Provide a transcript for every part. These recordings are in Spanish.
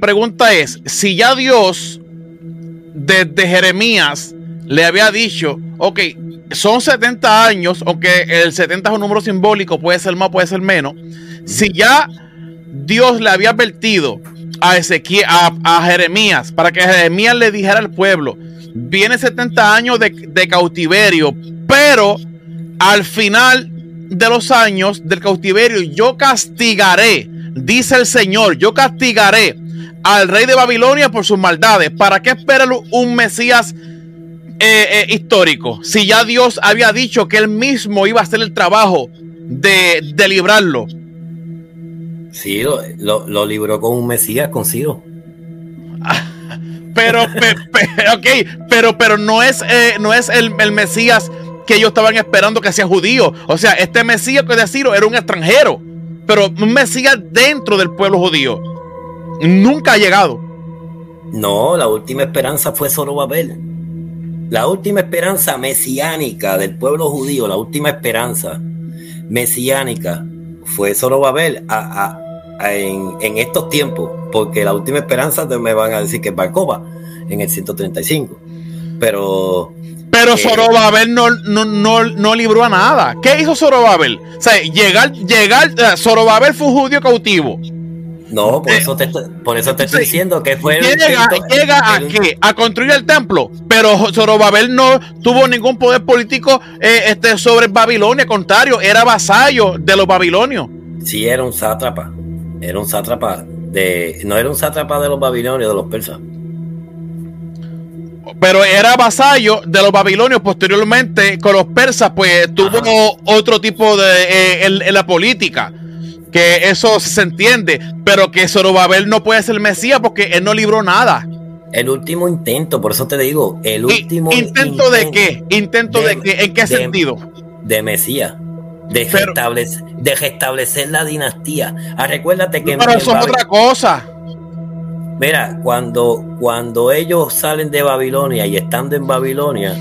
Pregunta es, si ya Dios desde Jeremías le había dicho, ok, son 70 años, aunque el 70 es un número simbólico, puede ser más, puede ser menos. Si ya Dios le había advertido a Ezequiel, a, Jeremías, para que Jeremías le dijera al pueblo, viene 70 años de cautiverio, pero al final de los años del cautiverio yo castigaré, dice el Señor, yo castigaré al rey de Babilonia por sus maldades. ¿Para qué esperar un Mesías eh, eh, histórico? Si ya Dios había dicho que él mismo iba a hacer el trabajo de, de librarlo. Sí, lo, libró con un Mesías, con Ciro. pero, pero, pero no es, eh, no es el, Mesías que ellos estaban esperando que sea judío. O sea, este Mesías que de Ciro era un extranjero, pero un Mesías dentro del pueblo judío. Nunca ha llegado. No, la última esperanza fue Zorobabel. La última esperanza mesiánica del pueblo judío, la última esperanza mesiánica fue Zorobabel a, en, estos tiempos, porque la última esperanza me van a decir que es Barcova en el 135. Pero. Pero eh, Zorobabel no, no, no, libró a nada. ¿Qué hizo Zorobabel? O sea, llegar, llegar, Zorobabel fue un judío cautivo. No, por, eh, eso te, por eso te estoy diciendo que fue. Llega, llega a qué? A construir el templo. Pero Zorobabel no tuvo ningún poder político este, sobre Babilonia. Al contrario, era vasallo de los babilonios. Sí, era un sátrapa. Era un sátrapa de. No era un sátrapa de los babilonios, de los persas. Pero era vasallo de los babilonios. Posteriormente, con los persas, pues tuvo otro tipo de. Eh, en, la política. Que eso se entiende. Pero que Zorobabel no puede ser Mesías porque él no libró nada. El último intento, por eso te digo, el último intento, de qué? ¿Intento de, qué? ¿En qué sentido? De Mesías de, restablecer, de restablecer la dinastía. Ah, recuérdate que... Pero eso es otra cosa. Mira, cuando, cuando ellos salen de Babilonia y estando en Babilonia,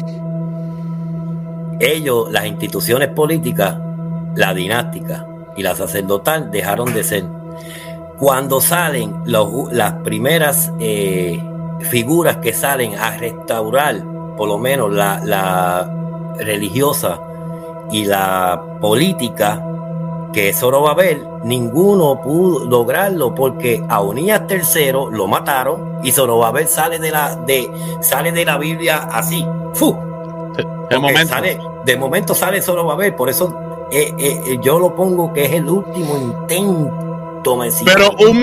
ellos, las instituciones políticas, la dinástica y la sacerdotal, dejaron de ser. Cuando salen las primeras eh, figuras que salen a restaurar, por lo menos la, la religiosa y la política que es Zorobabel, ninguno pudo lograrlo porque a Unías III lo mataron y Zorobabel sale de la, de, sale de la Biblia así. ¡Fu! De momento. Sale, de momento sale Zorobabel, por eso eh, eh, eh, yo lo pongo que es el último intento mesiánico. Pero un,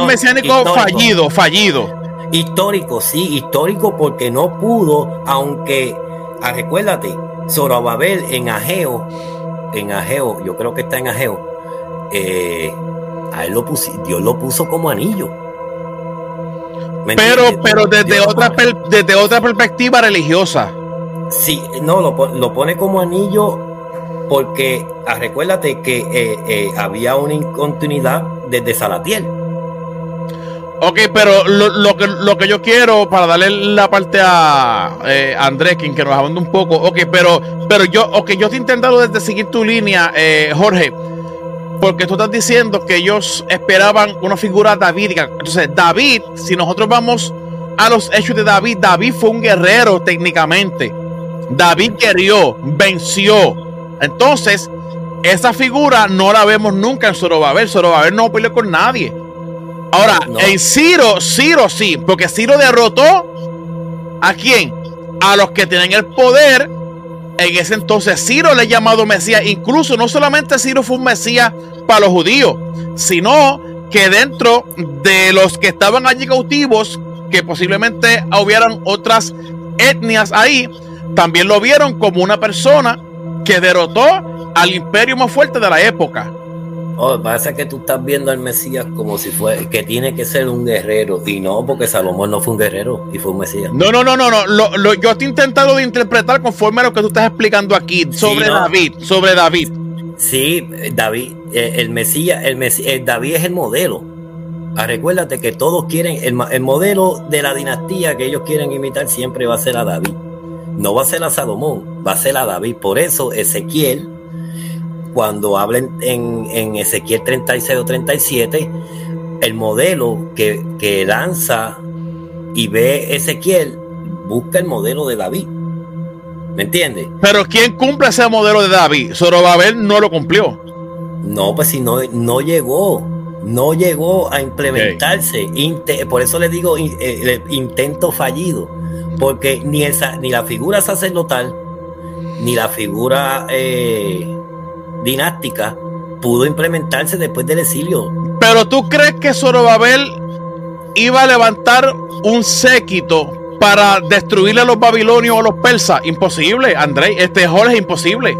un mesiánico fallido, fallido. Histórico, sí, histórico porque no pudo, aunque, ah, recuérdate, Zorobabel en Ageo, en Ageo, yo creo que está en Ageo, eh, a él lo puso, Dios lo puso como anillo. Pero, pero desde otra, desde otra perspectiva religiosa. Sí, no, lo, pone como anillo porque ah, recuérdate que eh, eh, había una incontinuidad desde Salatiel. Ok, pero lo, que, lo que yo quiero para darle la parte a eh, Andrés, quien que nos abunda un poco, ok, pero, pero yo, ok, yo estoy intentando desde seguir tu línea, eh, Jorge, porque tú estás diciendo que ellos esperaban una figura davídica. Entonces, David, si nosotros vamos a los hechos de David, David fue un guerrero técnicamente. David querió, venció. Entonces, esa figura no la vemos nunca en Zorobabel. Zorobabel no peleó con nadie. Ahora, en Ciro, Ciro sí, porque Ciro derrotó a quién? A los que tienen el poder. En ese entonces Ciro le ha llamado Mesías. Incluso no solamente Ciro fue un Mesías para los judíos, sino que dentro de los que estaban allí cautivos, que posiblemente hubieran otras etnias ahí, también lo vieron como una persona que derrotó al imperio más fuerte de la época. Oh, pasa que tú estás viendo al Mesías como si fue que tiene que ser un guerrero y no porque Salomón no fue un guerrero y fue un Mesías. No, no, no, no, no. Lo, yo estoy intentando de interpretar conforme a lo que tú estás explicando aquí sobre David, sobre David. Sí, David, eh, el Mesías, el Mesías, eh, David es el modelo. Ah, recuérdate que todos quieren el, el modelo de la dinastía que ellos quieren imitar siempre va a ser a David. No va a ser a Salomón, va a ser a David. Por eso Ezequiel cuando hablen en, Ezequiel 36 o 37, el modelo que, que lanza y ve Ezequiel, busca el modelo de David. ¿Me entiendes? Pero ¿quién cumple ese modelo de David? Zorobabel no lo cumplió. No, pues si no, no llegó, no llegó a implementarse. por eso le digo eh, intento fallido, porque ni, esa, ni la figura sacerdotal, ni la figura eh, dinástica pudo implementarse después del exilio. Pero tú crees que Zorobabel iba a levantar un séquito para destruirle a los babilonios o los persas? Imposible, Andrés. Este Jorge es imposible.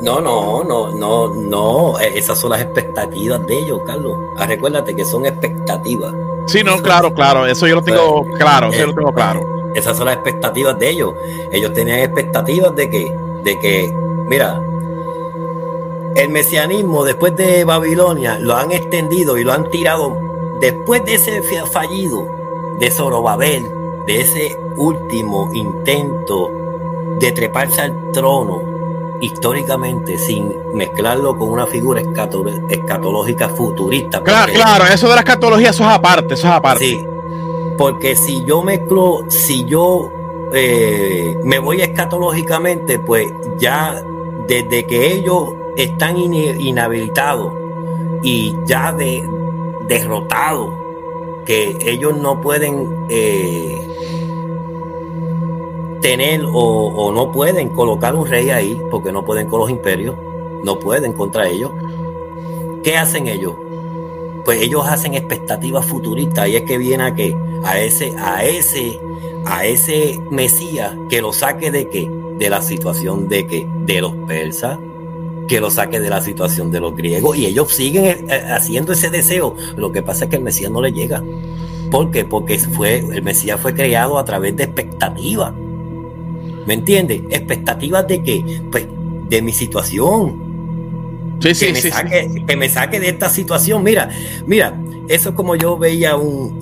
No, no, no, no, no. E, esas son las expectativas de ellos, Carlos. Ah, recuérdate que son expectativas. Sí, no, claro, claro. Eso yo lo tengo pues, claro. Eso yo lo tengo eh, claro. Esas son las expectativas de ellos. Ellos tenían expectativas de que, de que, mira, el mesianismo después de Babilonia lo han extendido y lo han tirado después de ese fallido de Zorobabel, de ese último intento de treparse al trono históricamente sin mezclarlo con una figura escatológica futurista. Claro, claro, eso de la escatología, eso es aparte, eso es aparte. Sí, porque si yo mezclo, si yo eh, me voy escatológicamente, pues ya desde que ellos están inhabilitados y ya de, derrotados, que ellos no pueden eh, tener o, no pueden colocar un rey ahí, porque no pueden con los imperios, no pueden contra ellos. ¿Qué hacen ellos? Pues ellos hacen expectativas futuristas y es que viene a que a ese, a ese, a ese Mesías que lo saque de qué? De la situación de que de los persas, que lo saque de la situación de los griegos y ellos siguen eh, eh, haciendo ese deseo. Lo que pasa es que el Mesías no le llega. ¿Por qué? Porque fue, el Mesías fue creado a través de expectativas. ¿Me entiendes? Expectativas de que, pues, de mi situación. Sí, sí, que, me sí, saque, que me saque de esta situación. Mira, mira, eso es como yo veía un,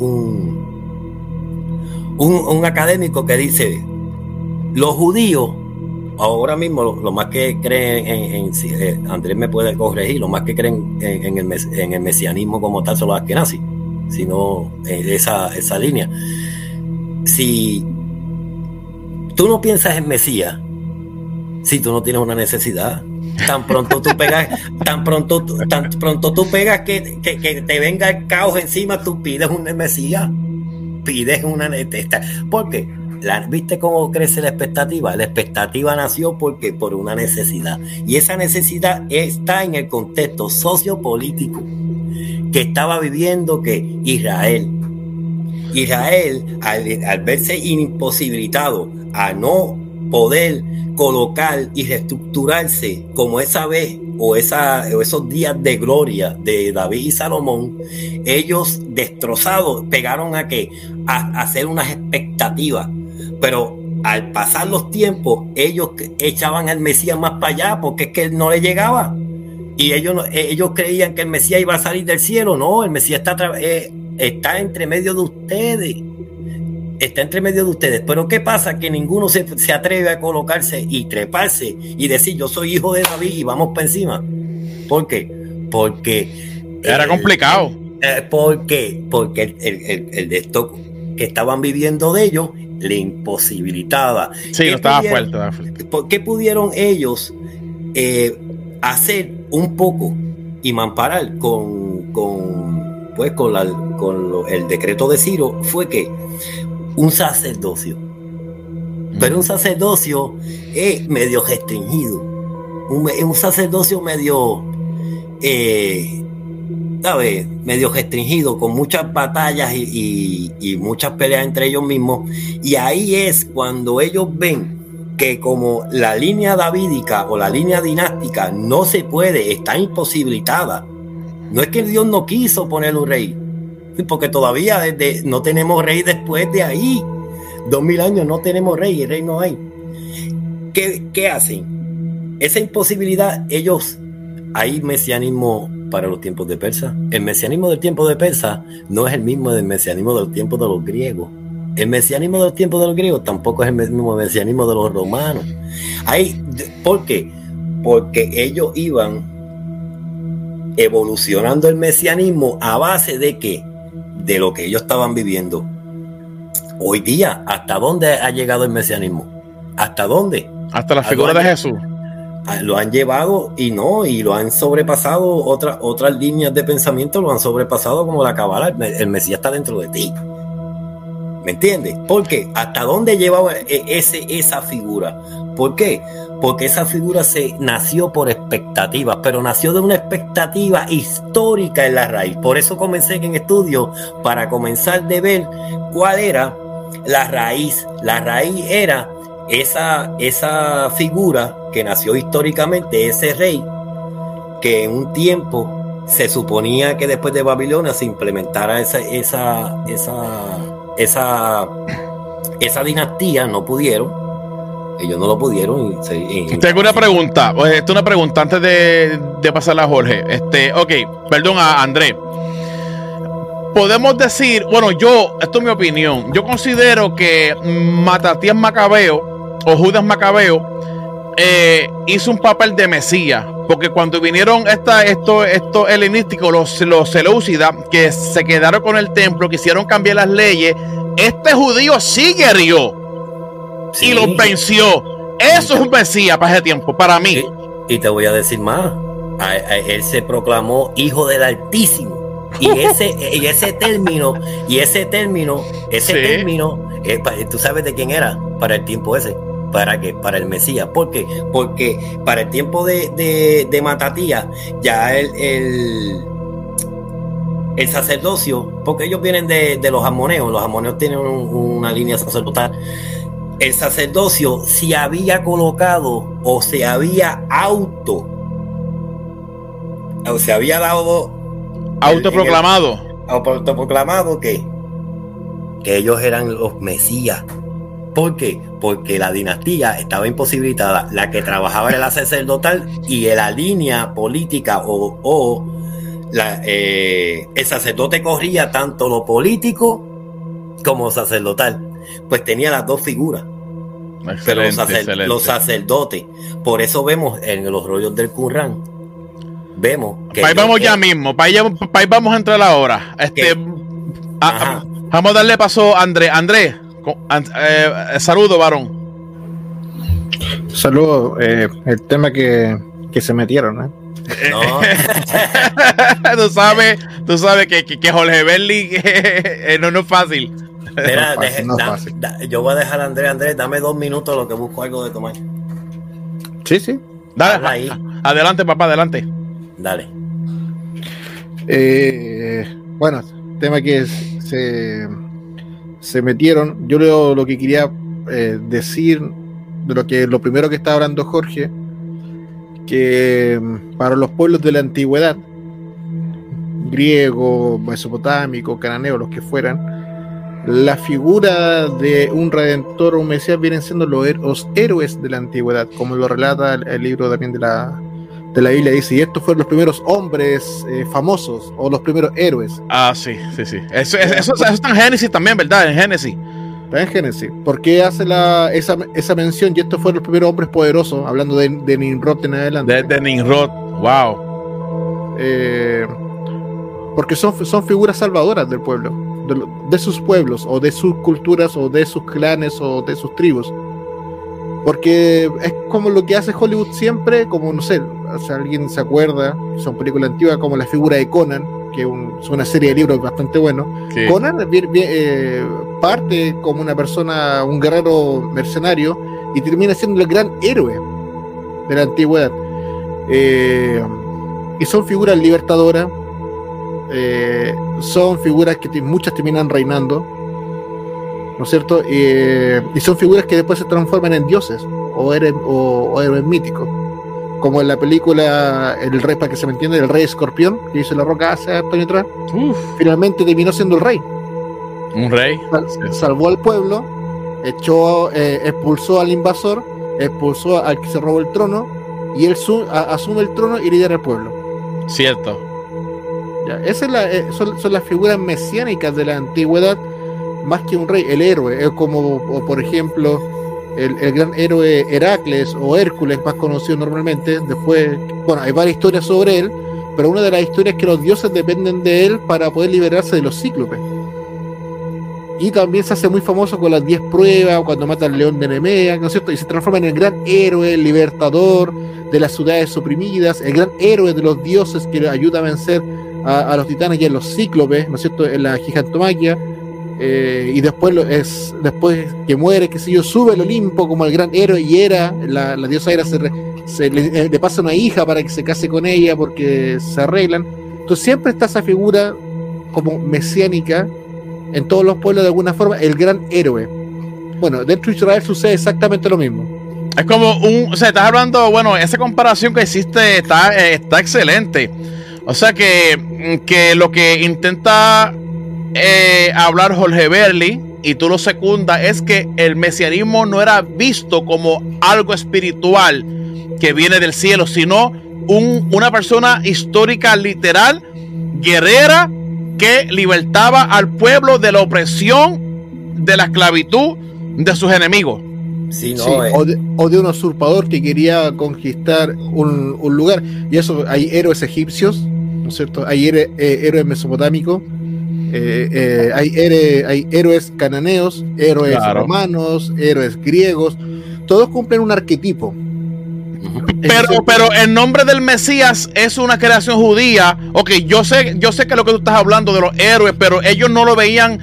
un, un académico que dice, los judíos ahora mismo lo, más que creen en, eh, Andrés me puede corregir, lo más que creen en, el, en el, mesianismo como tal son los askenazis, sino en esa, esa línea. Si tú no piensas en Mesías, si tú no tienes una necesidad, tan pronto tú pegas, tan pronto, tan pronto tú pegas que, que, te venga el caos encima, tú pides un Mesías, pides una necesidad. ¿Por qué? ¿Viste cómo crece la expectativa? La expectativa nació porque por una necesidad. Y esa necesidad está en el contexto sociopolítico que estaba viviendo que Israel. Israel, al, verse imposibilitado a no poder colocar y reestructurarse como esa vez o, esa, o esos días de gloria de David y Salomón, ellos destrozados pegaron a que a hacer unas expectativas pero al pasar los tiempos, ellos echaban al Mesías más para allá porque es que no le llegaba. Y ellos, eh, ellos creían que el Mesías iba a salir del cielo. No, el Mesías está, eh, está entre medio de ustedes. Está entre medio de ustedes. Pero ¿qué pasa? Que ninguno se, atreve a colocarse y treparse y decir yo soy hijo de David y vamos para encima. ¿Por qué? Porque... Era complicado. Eh, ¿Por qué? Porque el, el, el de esto que estaban viviendo de ellos le imposibilitaba. Sí, no estaba fuerte, ¿Qué pudieron ellos eh, hacer un poco y mamparar con, con, pues, con, la, con el decreto de Ciro? Fue que un sacerdocio, pero un sacerdocio es medio restringido, un, sacerdocio medio... Eh, ¿sabes? Medio restringido, con muchas batallas y, muchas peleas entre ellos mismos. Y ahí es cuando ellos ven que como la línea davídica o la línea dinástica no se puede, está imposibilitada. No es que Dios no quiso poner un rey, porque todavía desde, no tenemos rey después de ahí. Dos mil años no tenemos rey, el rey no hay. ¿Qué, qué hacen? Esa imposibilidad, ellos, ahí mesianismo para los tiempos de Persa. El mesianismo del tiempo de Persa no es el mismo del mesianismo del tiempo de los griegos. El mesianismo del tiempo de los griegos tampoco es el mismo mesianismo de los romanos. Ahí, ¿Por qué? Porque ellos iban evolucionando el mesianismo a base de qué? De lo que ellos estaban viviendo. Hoy día, ¿hasta dónde ha llegado el mesianismo? ¿Hasta dónde? Hasta la figura de Jesús. Lo han llevado y no, y lo han sobrepasado otras otras líneas de pensamiento, lo han sobrepasado como la cabala. El Mesías está dentro de ti. ¿Me entiendes? Porque hasta dónde llevaba e, ese, esa figura. ¿Por qué? Porque esa figura se nació por expectativas, pero nació de una expectativa histórica en la raíz. Por eso comencé en estudio para comenzar de ver cuál era la raíz. La raíz era esa, esa figura que nació históricamente, ese rey, que en un tiempo se suponía que después de Babilonia se implementara esa, esa, esa esa, esa dinastía no pudieron. Ellos no lo pudieron. Tengo una pregunta. Esta es una pregunta antes de, de pasarla a Jorge. Este, ok, perdón a Andrés. Podemos decir, bueno, yo, esto es mi opinión. Yo considero que Matatías Macabeo o Judas Macabeo eh, hizo un papel de Mesías porque cuando vinieron esta, esto, estos helenísticos, los, los que se quedaron con el templo, quisieron cambiar las leyes, este judío sí guerrió y lo venció. Eso es un Mesías para ese tiempo, para mí. Y, te voy a decir más. él se proclamó hijo del Altísimo. Y ese, y ese término, y ese término, ese término, eh, tú sabes de quién era para el tiempo ese para que para el Mesías. ¿Por qué? Porque para el tiempo de, de, Matatía, ya el, el, sacerdocio, porque ellos vienen de, los amoneos, los amoneos tienen una línea sacerdotal. El sacerdocio se había colocado o se había auto o se había dado autoproclamado autoproclamado que que ellos eran los mesías ¿Por qué? Porque la dinastía estaba imposibilitada. La que trabajaba era la sacerdotal y la línea política o, eh, el sacerdote corría tanto lo político como sacerdotal. Pues tenía las dos figuras. Pero los, sacerdotes. Por eso vemos en los rollos del Qur'an. Vemos que. Ahí vamos ya mismo. Para ahí, vamos a entrar ahora. Este, ah, vamos a darle paso a Andrés. Andrés, eh, saludo, varón. Saludo. Eh, el tema que, se metieron, ¿eh? No. tú sabes, tú sabes que, que, Jorge Berli no, no es fácil. yo voy a dejar a Andrés, Andrés, dame dos minutos lo que busco algo de tomar. Sí, sí. Dale, ahí. Adelante, papá, adelante. Dale. bueno, tema que se se metieron. Yo leo lo que quería eh, decir de lo que lo primero que está hablando Jorge, que mm, para los pueblos de la antigüedad, griego, mesopotámico, cananeo, los que fueran, la figura de un redentor o un mesías vienen siendo los, héroes de la antigüedad, como lo relata el libro también de la, de la Biblia dice, y estos fueron los primeros hombres eh, famosos o los primeros héroes. Ah, sí, sí, sí. Eso, eso, está en Génesis también, ¿verdad? En Génesis. Está en Génesis. ¿Por qué hace la, esa, esa mención? Y estos fueron los primeros hombres poderosos, hablando de, de Nimrod en adelante. De, Nimrod, wow. Eh, porque son, son figuras salvadoras del pueblo, de, de sus pueblos, o de sus culturas, o de sus clanes, o de sus tribus. Porque es como lo que hace Hollywood siempre, como no sé, si alguien se acuerda, son películas antiguas como la figura de Conan, que es una serie de libros bastante bueno. Conan eh, parte como una persona, un guerrero mercenario, y termina siendo el gran héroe de la antigüedad. Eh, y son figuras libertadoras, eh, son figuras que muchas terminan reinando ¿no es cierto? y son figuras que después se transforman en dioses o héroes, o, héroes míticos. Como en la película El Rey, para que se me entienda, el Rey Escorpión, que hizo la roca hace años atrás, finalmente terminó siendo el rey. Un rey. salvó al pueblo, echó, eh, expulsó al invasor, expulsó al que se robó el trono, y él asume el trono y lidera el pueblo. Cierto. Ya, esas eh, son, son, las figuras mesiánicas de la antigüedad más que un rey, el héroe, es como, por ejemplo, el, gran héroe Heracles o Hércules, más conocido normalmente. Después, bueno, hay varias historias sobre él, pero una de las historias es que los dioses dependen de él para poder liberarse de los cíclopes. Y también se hace muy famoso con las 10 pruebas, cuando mata al león de Nemea, ¿no es cierto? Y se transforma en el gran héroe, el libertador de las ciudades oprimidas, el gran héroe de los dioses que ayuda a vencer a, los titanes y a los cíclopes, ¿no es cierto? En la gigantomaquia. Eh, y después es después que muere, que sé yo, sube al Olimpo como el gran héroe y era, la, diosa era se, le, le, pasa una hija para que se case con ella porque se arreglan. Entonces siempre está esa figura como mesiánica en todos los pueblos de alguna forma, el gran héroe. Bueno, dentro de Israel sucede exactamente lo mismo. Es como un, o sea, estás hablando, bueno, esa comparación que hiciste está, eh, está excelente. O sea que, que lo que intenta eh, hablar Jorge Berli, y tú lo secundas, es que el mesianismo no era visto como algo espiritual que viene del cielo, sino un, una persona histórica, literal, guerrera, que libertaba al pueblo de la opresión, de la esclavitud de sus enemigos. Sí, no, eh. o, de, un usurpador que quería conquistar un, lugar. Y eso, hay héroes egipcios, ¿no es cierto? Hay eh, héroes mesopotámicos, eh, hay, hay, héroes cananeos, héroes romanos, héroes griegos. Todos cumplen un arquetipo. Pero, pero el nombre del Mesías es una creación judía. Ok, yo sé, yo sé que lo que tú estás hablando de los héroes, pero ellos no lo veían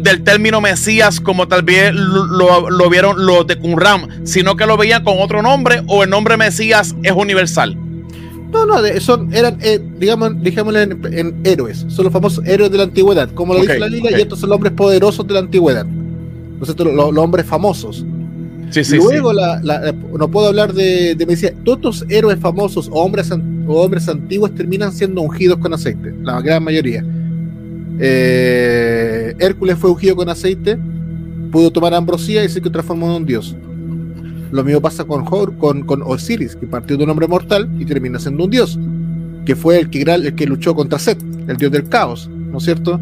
del término Mesías como tal vez lo, vieron los de Qumran, sino que lo veían con otro nombre o el nombre Mesías es universal. No, no, son, eran, eh, digamos, digámosle en, héroes, son los famosos héroes de la antigüedad, como lo dice la Biblia, y estos son los hombres poderosos de la antigüedad, los, los hombres famosos. Luego no puedo hablar de, de decía, todos los héroes famosos o hombres, hombres antiguos terminan siendo ungidos con aceite, la gran mayoría. Eh, Hércules fue ungido con aceite, pudo tomar ambrosía y se transformó en un dios. Lo mismo pasa con, con, con Osiris, que partió de un hombre mortal y termina siendo un dios, que fue el que, luchó contra Set, el dios del caos, ¿no es cierto?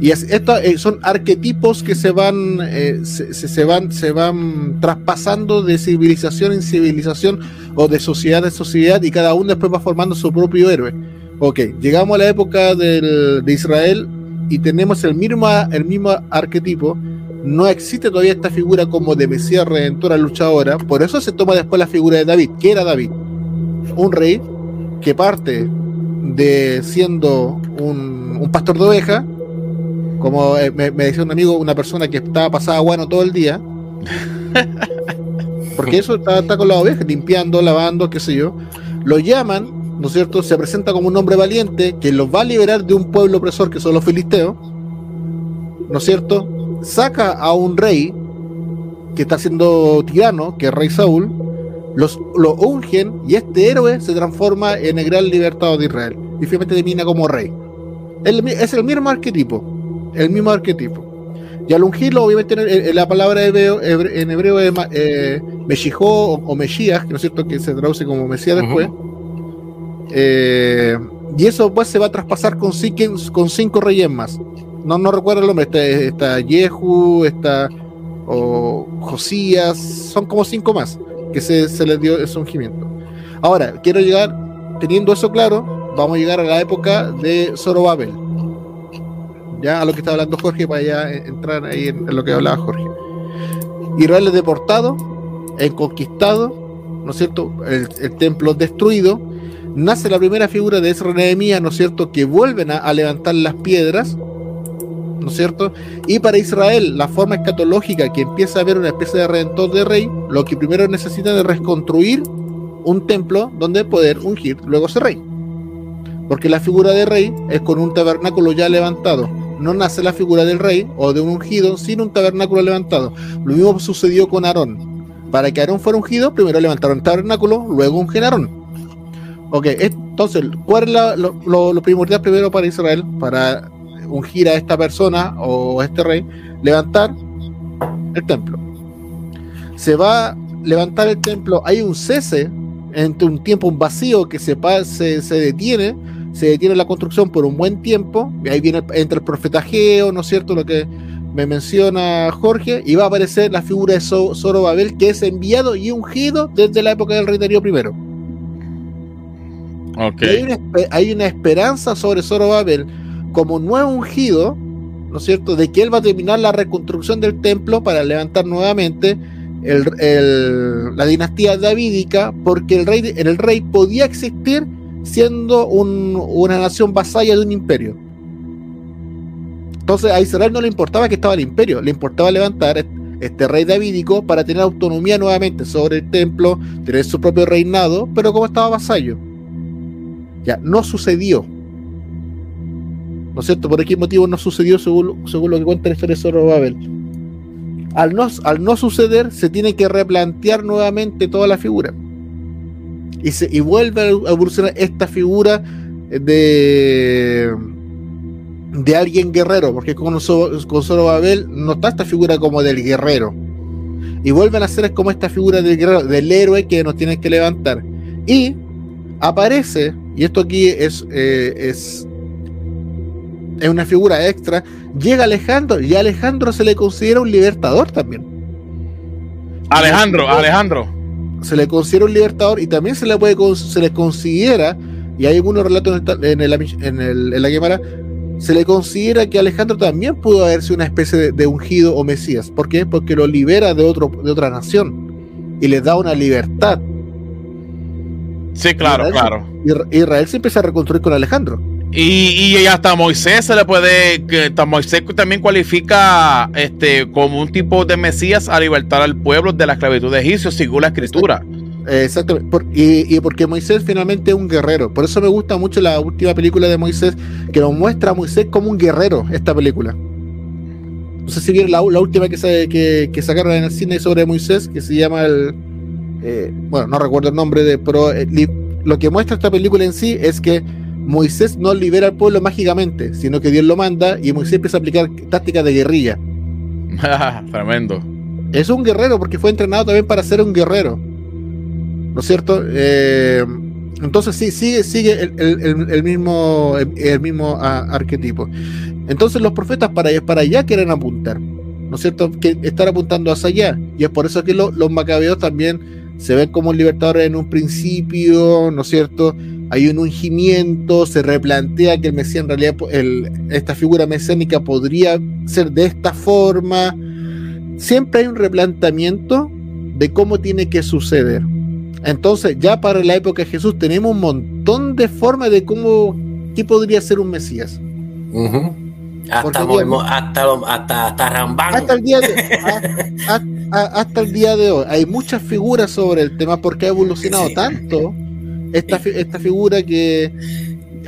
Y esto eh, son arquetipos que se van, eh, se, van, se van traspasando de civilización en civilización o de sociedad en sociedad y cada uno después va formando su propio héroe. Ok, llegamos a la época de Israel y tenemos el mismo, el mismo arquetipo. No existe todavía esta figura como de Mesías Redentora luchadora. Por eso se toma después la figura de David. ¿Qué era David? Un rey que parte de siendo un, un pastor de ovejas como eh, me, decía un amigo, una persona que estaba pasada bueno todo el día. Porque eso está, con la oveja, limpiando, lavando, qué sé yo. Lo llaman, ¿no es cierto? Se presenta como un hombre valiente que los va a liberar de un pueblo opresor que son los filisteos. ¿No es cierto? Saca a un rey que está siendo tirano, que es rey Saúl, los, lo ungen y este héroe se transforma en el gran libertador de Israel. Y finalmente termina como rey. es el mismo arquetipo el mismo arquetipo. Y al ungirlo, obviamente, en, la palabra hebreo, en hebreo es eh, Meshijó o, Mesías, que no es cierto que se traduce como Mesías después. Eh, y eso pues se va a traspasar con, con cinco reyes más. No, no recuerdo el nombre, está, está Yehu, está o Josías, son como cinco más que se, se les dio ese ungimiento. Ahora, quiero llegar, teniendo eso claro, vamos a llegar a la época de Zorobabel ya a lo que está hablando Jorge para ya entrar ahí en, lo que hablaba Jorge. Israel es deportado, es conquistado, ¿no es cierto? El, templo destruido, nace la primera figura de Ezra Nehemías, ¿no es cierto? Que vuelven a, levantar las piedras, ¿no es cierto? Y para Israel, la forma escatológica que empieza a haber una especie de redentor de rey, lo que primero necesita es reconstruir un templo donde poder ungir luego ese rey. Porque la figura de rey es con un tabernáculo ya levantado no nace la figura del rey o de un ungido sin un tabernáculo levantado. Lo mismo sucedió con Aarón. Para que Aarón fuera ungido, primero levantaron el tabernáculo, luego un Aarón. Ok, entonces, ¿cuál es lo, primordial primero para Israel? Para ungir a esta persona o a este rey, levantar el templo. Se va a levantar el templo, hay un cese entre un tiempo, un vacío que se, se, se detiene se detiene la construcción por un buen tiempo, y ahí viene entre el profetajeo, ¿no es cierto? Lo que me menciona Jorge, y va a aparecer la figura de Zorobabel, que es enviado y ungido desde la época del rey Darío I. Hay, una, esperanza sobre Zorobabel como nuevo ungido, ¿no es cierto?, de que él va a terminar la reconstrucción del templo para levantar nuevamente la dinastía davídica, porque el rey, el rey podía existir siendo una nación vasalla de un imperio. Entonces a Israel no le importaba que estaba el imperio, le importaba levantar este rey davídico para tener autonomía nuevamente sobre el templo, tener su propio reinado, pero como estaba vasallo. Ya, no sucedió. ¿No es cierto? ¿Por qué motivo no sucedió según, según lo que cuenta la historia de Zorobabel? Al no, al no suceder, se tiene que replantear nuevamente toda la figura. Y, se, y vuelve a evolucionar esta figura de de alguien guerrero, porque con, con Zorobabel no está esta figura como del guerrero. Y vuelven a ser como esta figura del guerrero, del héroe que nos tiene que levantar. Y aparece, y esto aquí es, eh, es, es una figura extra, llega Alejandro, y a Alejandro se le considera un libertador también. Alejandro, Alejandro. Se le considera un libertador y también se le puede se le considera, y hay algunos relatos en, el, en, el, en la cámara, se le considera que Alejandro también pudo haber sido una especie de, ungido o Mesías. ¿Por qué? Porque lo libera de, otro, de otra nación y le da una libertad. Sí, claro, claro. Israel se empieza a reconstruir con Alejandro. Y, y hasta Moisés se le puede, que Moisés también cualifica este como un tipo de Mesías a libertar al pueblo de la esclavitud de Egipcio, según la escritura. Exactamente. y, porque Moisés finalmente es un guerrero. Por eso me gusta mucho la última película de Moisés, que nos muestra a Moisés como un guerrero, esta película. No sé si vieron la, última que, que, sacaron en el cine sobre Moisés, que se llama el... Eh, bueno, no recuerdo el nombre de... Pero eh, lo que muestra esta película en sí es que Moisés no libera al pueblo mágicamente, sino que Dios lo manda y Moisés empieza a aplicar tácticas de guerrilla. Tremendo. Es un guerrero porque fue entrenado también para ser un guerrero. ¿no es cierto? Eh, entonces sí, sigue, sigue el, mismo, el, mismo ah, arquetipo. Entonces los profetas para, para allá quieren apuntar, ¿no es cierto? Que están apuntando hacia allá. Y es por eso que los macabeos también se ven como libertadores en un principio, ¿no es cierto? Hay un ungimiento, se replantea que el Mesías en realidad, esta figura mesiánica podría ser de esta forma. Siempre hay un replanteamiento de cómo tiene que suceder. Entonces, ya para la época de Jesús tenemos un montón de formas de cómo, qué podría ser un Mesías. hasta, hasta, hasta, Rambán. Hasta el, día de, hasta el día de hoy. Hay muchas figuras sobre el tema porque ha evolucionado tanto esta, esta figura que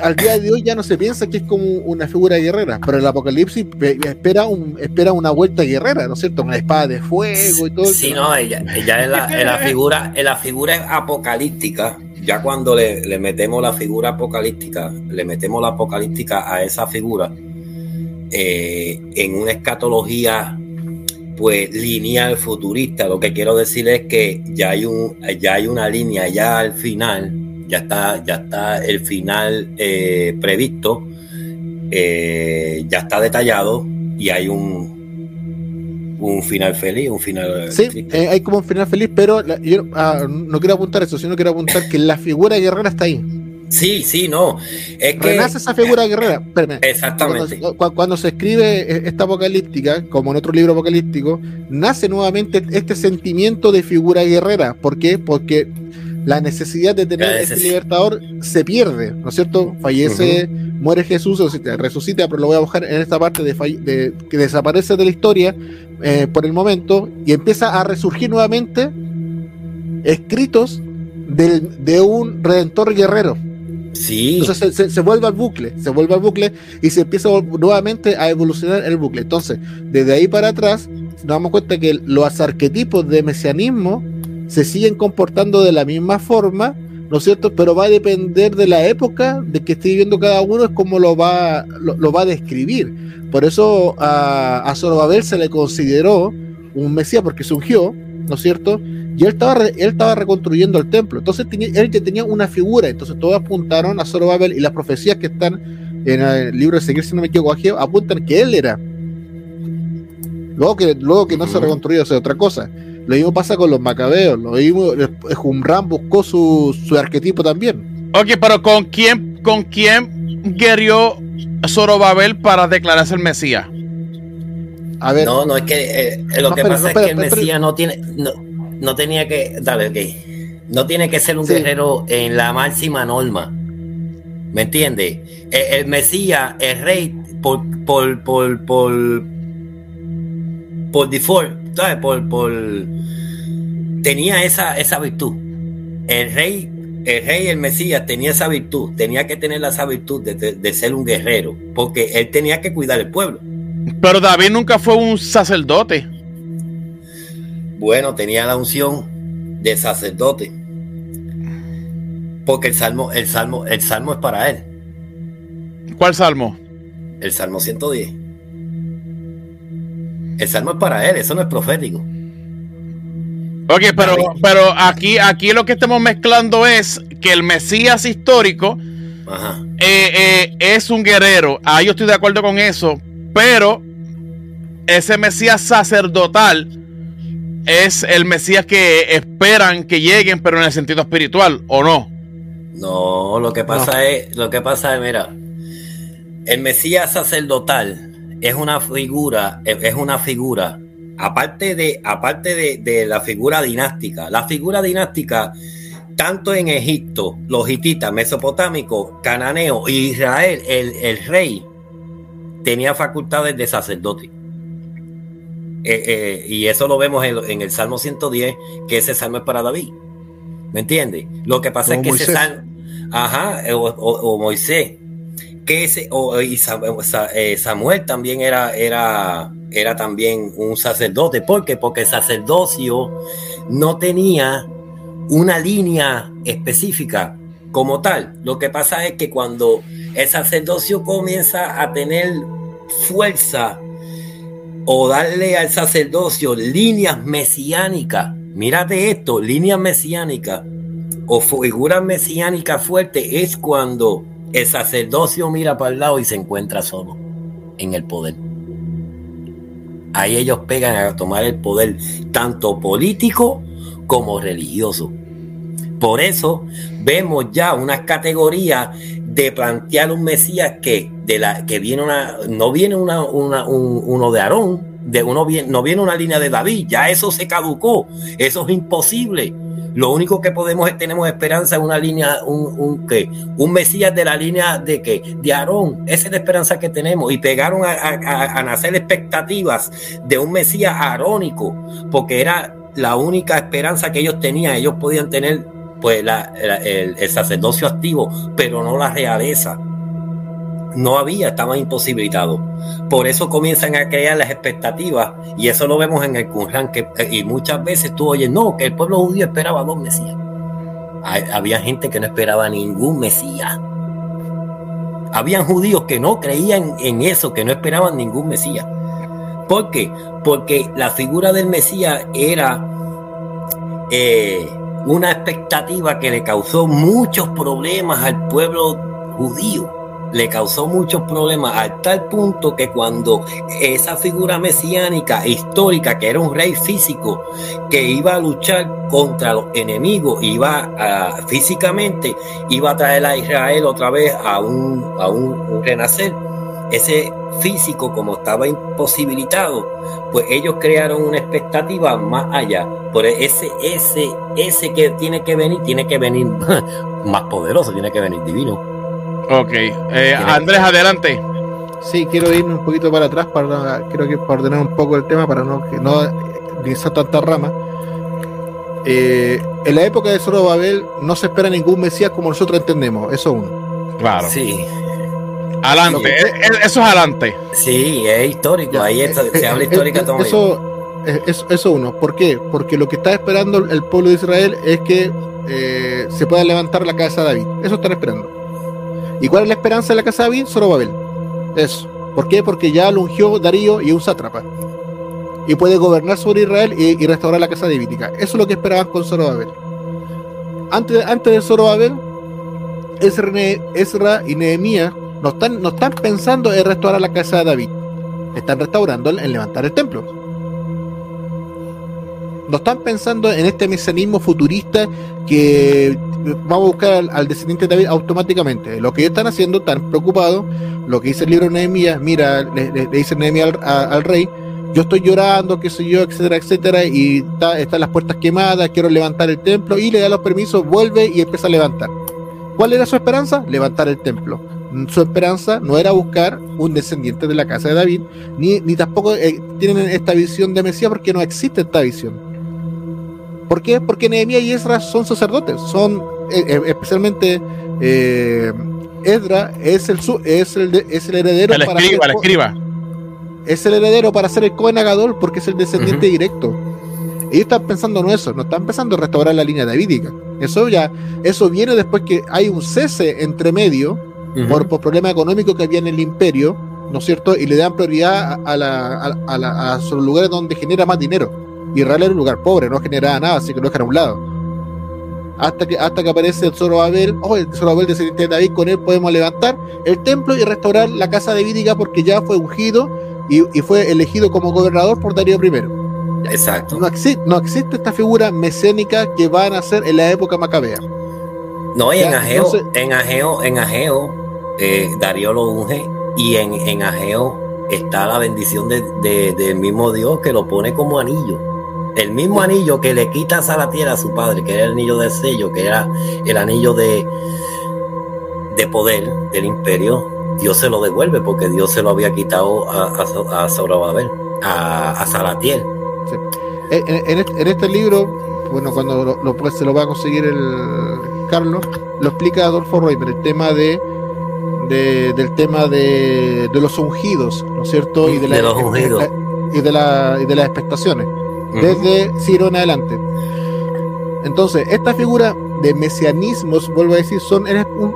al día de hoy ya no se piensa que es como una figura guerrera, pero el apocalipsis espera un, espera una vuelta guerrera, ¿no es cierto? Una espada de fuego y todo. Sí, no, ella, ella es, la, la, figura, en la figura apocalíptica. Ya cuando le, metemos la figura apocalíptica, le metemos la apocalíptica a esa figura eh, en una escatología pues lineal futurista. Lo que quiero decir es que ya hay un, ya hay una línea ya al final ya está, ya está el final eh, previsto, eh, ya está detallado y hay un, un final feliz, un final. Sí, eh, hay como un final feliz, pero yo ah, no quiero apuntar eso, sino quiero apuntar que la figura guerrera está ahí. Sí, sí, no. Es que, Renace esa figura guerrera. Exactamente. Cuando, cuando, se escribe esta apocalíptica, como en otro libro apocalíptico, nace nuevamente este sentimiento de figura guerrera. ¿Por qué? Porque la necesidad de tener este libertador se pierde, ¿no es cierto? Fallece, muere Jesús, resucita, pero lo voy a bajar en esta parte de, que desaparece de la historia eh, por el momento y empieza a resurgir nuevamente escritos de un redentor guerrero. Entonces se, se, vuelve al bucle, se vuelve al bucle y se empieza nuevamente a evolucionar el bucle. Entonces, desde ahí para atrás, nos damos cuenta que los arquetipos de mesianismo se siguen comportando de la misma forma, ¿no es cierto? Pero va a depender de la época de que esté viviendo cada uno, es como lo va, lo, va a describir. Por eso a, a Zorobabel se le consideró un Mesías porque surgió, ¿no es cierto? Y él estaba, él estaba reconstruyendo el templo. Entonces él que tenía una figura. Entonces todos apuntaron a Zorobabel y las profecías que están en el libro de Seguir, si no me equivoco, apuntan que él era. Luego que, luego que no se reconstruyó, es otra cosa. Lo mismo pasa con los macabeos. Lo mismo, Jumran buscó su, su arquetipo también. Ok, pero ¿con quién, con quién guerrió Zorobabel para declararse el Mesías? A ver. No, no, es que eh, lo que pasa es que el Mesías no tiene, no, no tenía que, dale, ok, no tiene que ser un guerrero en la máxima norma. ¿Me entiendes? El, Mesías, el rey, por, por, por, por, por default, ¿sabes? Por, por, tenía esa, esa virtud. El rey el rey, el Mesías, tenía esa virtud, tenía que tener esa virtud de, ser un guerrero, porque él tenía que cuidar el pueblo. Pero David nunca fue un sacerdote. Bueno, tenía la unción de sacerdote. Porque el salmo, el salmo, el salmo es para él. ¿Cuál salmo? El salmo 110. El salmo es para él, eso no es profético. Ok, pero, pero aquí, aquí lo que estamos mezclando es que el Mesías histórico eh, eh, es un guerrero. Ah, yo estoy de acuerdo con eso, pero ese Mesías sacerdotal es el Mesías que esperan que lleguen, pero en el sentido espiritual, ¿o no? No, lo que pasa es, lo que pasa es, mira, el Mesías sacerdotal es una figura, es una figura aparte de, aparte de, la figura dinástica, la figura dinástica, tanto en Egipto, los hititas, mesopotámicos, cananeos y Israel, el, rey tenía facultades de sacerdote. Eh, eh, y eso lo vemos en, el Salmo 110, que ese salmo es para David. ¿Me entiendes? Lo que pasa es que ese salmo, ajá, o, Moisés, que ese, o, eh, Samuel también era, era era también un sacerdote. ¿Por qué? Porque el sacerdocio no tenía una línea específica como tal. Lo que pasa es que cuando el sacerdocio comienza a tener fuerza o darle al sacerdocio líneas mesiánicas, mírate esto, líneas mesiánicas o figuras mesiánicas fuertes es cuando el sacerdocio mira para el lado y se encuentra solo en el poder ahí ellos pegan a tomar el poder tanto político como religioso. Por eso vemos ya unas categorías de plantear un Mesías que, de la, que viene una, no viene una, uno de Aarón, de uno no viene una línea de David, ya eso se caducó, eso es imposible. Lo único que podemos tenemos esperanza en una línea, un, un, ¿qué? un Mesías de la línea de que de Aarón, esa es la esperanza que tenemos. Y pegaron a, nacer expectativas de un Mesías arónico, porque era la única esperanza que ellos tenían. Ellos podían tener pues el sacerdocio activo, pero no la realeza no había, estaban imposibilitados. Por eso comienzan a crear las expectativas y eso lo vemos en el Qur'an que y muchas veces tú oyes, no, que el pueblo judío esperaba dos mesías. había gente que no esperaba ningún mesías. Habían judíos que no creían en eso, que no esperaban ningún mesías. ¿Por qué? Porque la figura del mesías era eh, una expectativa que le causó muchos problemas al pueblo judío. Le causó muchos problemas al tal punto que cuando esa figura mesiánica histórica, que era un rey físico, que iba a luchar contra los enemigos, iba a, físicamente, iba a traer a Israel otra vez a un, a un, renacer, ese físico como estaba imposibilitado, pues ellos crearon una expectativa más allá. Por ese, ese, ese que tiene que venir, tiene que venir más poderoso, tiene que venir divino. Ok. Eh, Andrés, adelante. Sí, quiero irme un poquito para atrás para creo que para ordenar un poco el tema para no que no utilizar tanta rama. Eh, en la época de Zorobabel no se espera ningún Mesías como nosotros entendemos, eso uno. Claro. Sí. Adelante, eh, eso es adelante. Sí, es histórico, ahí se habla histórica todo eso, eso, eso uno. ¿Por qué? Porque lo que está esperando el pueblo de Israel es que se pueda levantar la casa de David. Eso están esperando. ¿Y cuál es la esperanza de la casa de David? Zorobabel. Eso. ¿Por qué? Porque ya lo ungió Darío y un sátrapa. Y puede gobernar sobre Israel y, restaurar la casa davídica. Eso es lo que esperaban con Zorobabel. Antes, antes de Zorobabel, Ezra y Nehemías no están, no están pensando en restaurar la casa de David. Están restaurando en levantar el templo. no están pensando en este mesianismo futurista que vamos a buscar al, descendiente de David automáticamente. Lo que ellos están haciendo, están preocupados, lo que dice el libro de Nehemías, mira, le, dice Nehemías al, rey, yo estoy llorando, qué sé yo, etcétera, etcétera, y están las puertas quemadas, quiero levantar el templo, y le da los permisos, vuelve y empieza a levantar. ¿Cuál era su esperanza? Levantar el templo. Su esperanza no era buscar un descendiente de la casa de David, ni, ni tampoco eh, tienen esta visión de Mesías porque no existe esta visión. ¿Por qué? Porque Nehemías y Esdras son sacerdotes, son eh, eh, especialmente eh, es el, es el, es el heredero para escriba, escriba. Es el heredero para ser el Cohen Agadol porque es el descendiente directo. Ellos están pensando en eso, no están pensando en restaurar la línea davídica. Eso ya, eso viene después que hay un cese entre medio por, por problemas económicos que había en el imperio, ¿no es cierto? Y le dan prioridad a, la, a, a, a los lugares donde genera más dinero. Israel era un lugar pobre, no generaba nada, así que lo dejan a un lado hasta que, hasta que aparece el Zorobabel, oh, el Zorobabel descendiente de David, con él podemos levantar el templo y restaurar la casa de Vídica porque ya fue ungido y, fue elegido como gobernador por Darío I. Exacto. No, existe, no existe esta figura mesiánica que van a ser en la época macabea. No, y en Ageo, en Ageo, en Ageo, eh, Darío lo unge y en, en Ageo está la bendición de, del mismo Dios que lo pone como anillo. El mismo anillo que le quita a Salatiel a su padre, que era el anillo del sello, que era el anillo de, de poder del imperio, Dios se lo devuelve porque Dios se lo había quitado a, a, a Zorobabel, a, a Salatiel. En, este, libro, bueno, cuando lo, pues, se lo va a conseguir el Carlos, lo explica Adolfo Reumer, el tema de, del tema de, los ungidos, ¿no es cierto? Y de, los ungidos. Y de, la, y de las expectaciones desde Ciro en adelante. Entonces, esta figura de mesianismos, vuelvo a decir, son,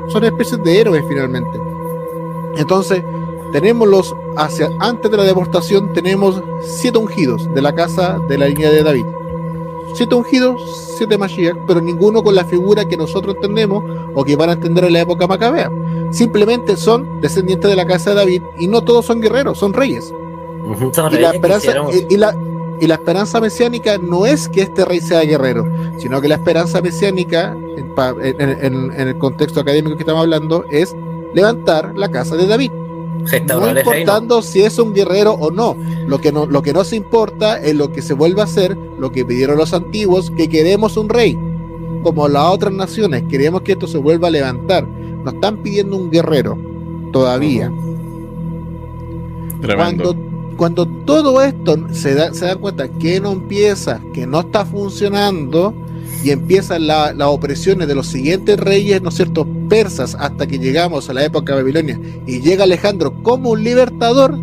son especies de héroes finalmente. Entonces, tenemos los, hacia, antes de la deportación, tenemos siete ungidos de la casa de la línea de David. Siete ungidos, siete Mashiach, pero ninguno con la figura que nosotros entendemos o que van a entender en la época macabea. Simplemente son descendientes de la casa de David y no todos son guerreros, son reyes. y, la esperanza, y, la, y la esperanza mesiánica no es que este rey sea guerrero, sino que la esperanza mesiánica, en, el contexto académico que estamos hablando, es levantar la casa de David. No importando si es un guerrero o no. Lo que no, lo que nos importa es lo que se vuelve a hacer, lo que pidieron los antiguos, que queremos un rey. Como las otras naciones, queremos que esto se vuelva a levantar. Nos están pidiendo un guerrero todavía. Cuando cuando todo esto se da, se da cuenta que no empieza, que no está funcionando, y empiezan las opresiones de los siguientes reyes, ¿no es cierto?, persas, hasta que llegamos a la época babilonia, y llega Alejandro como un libertador,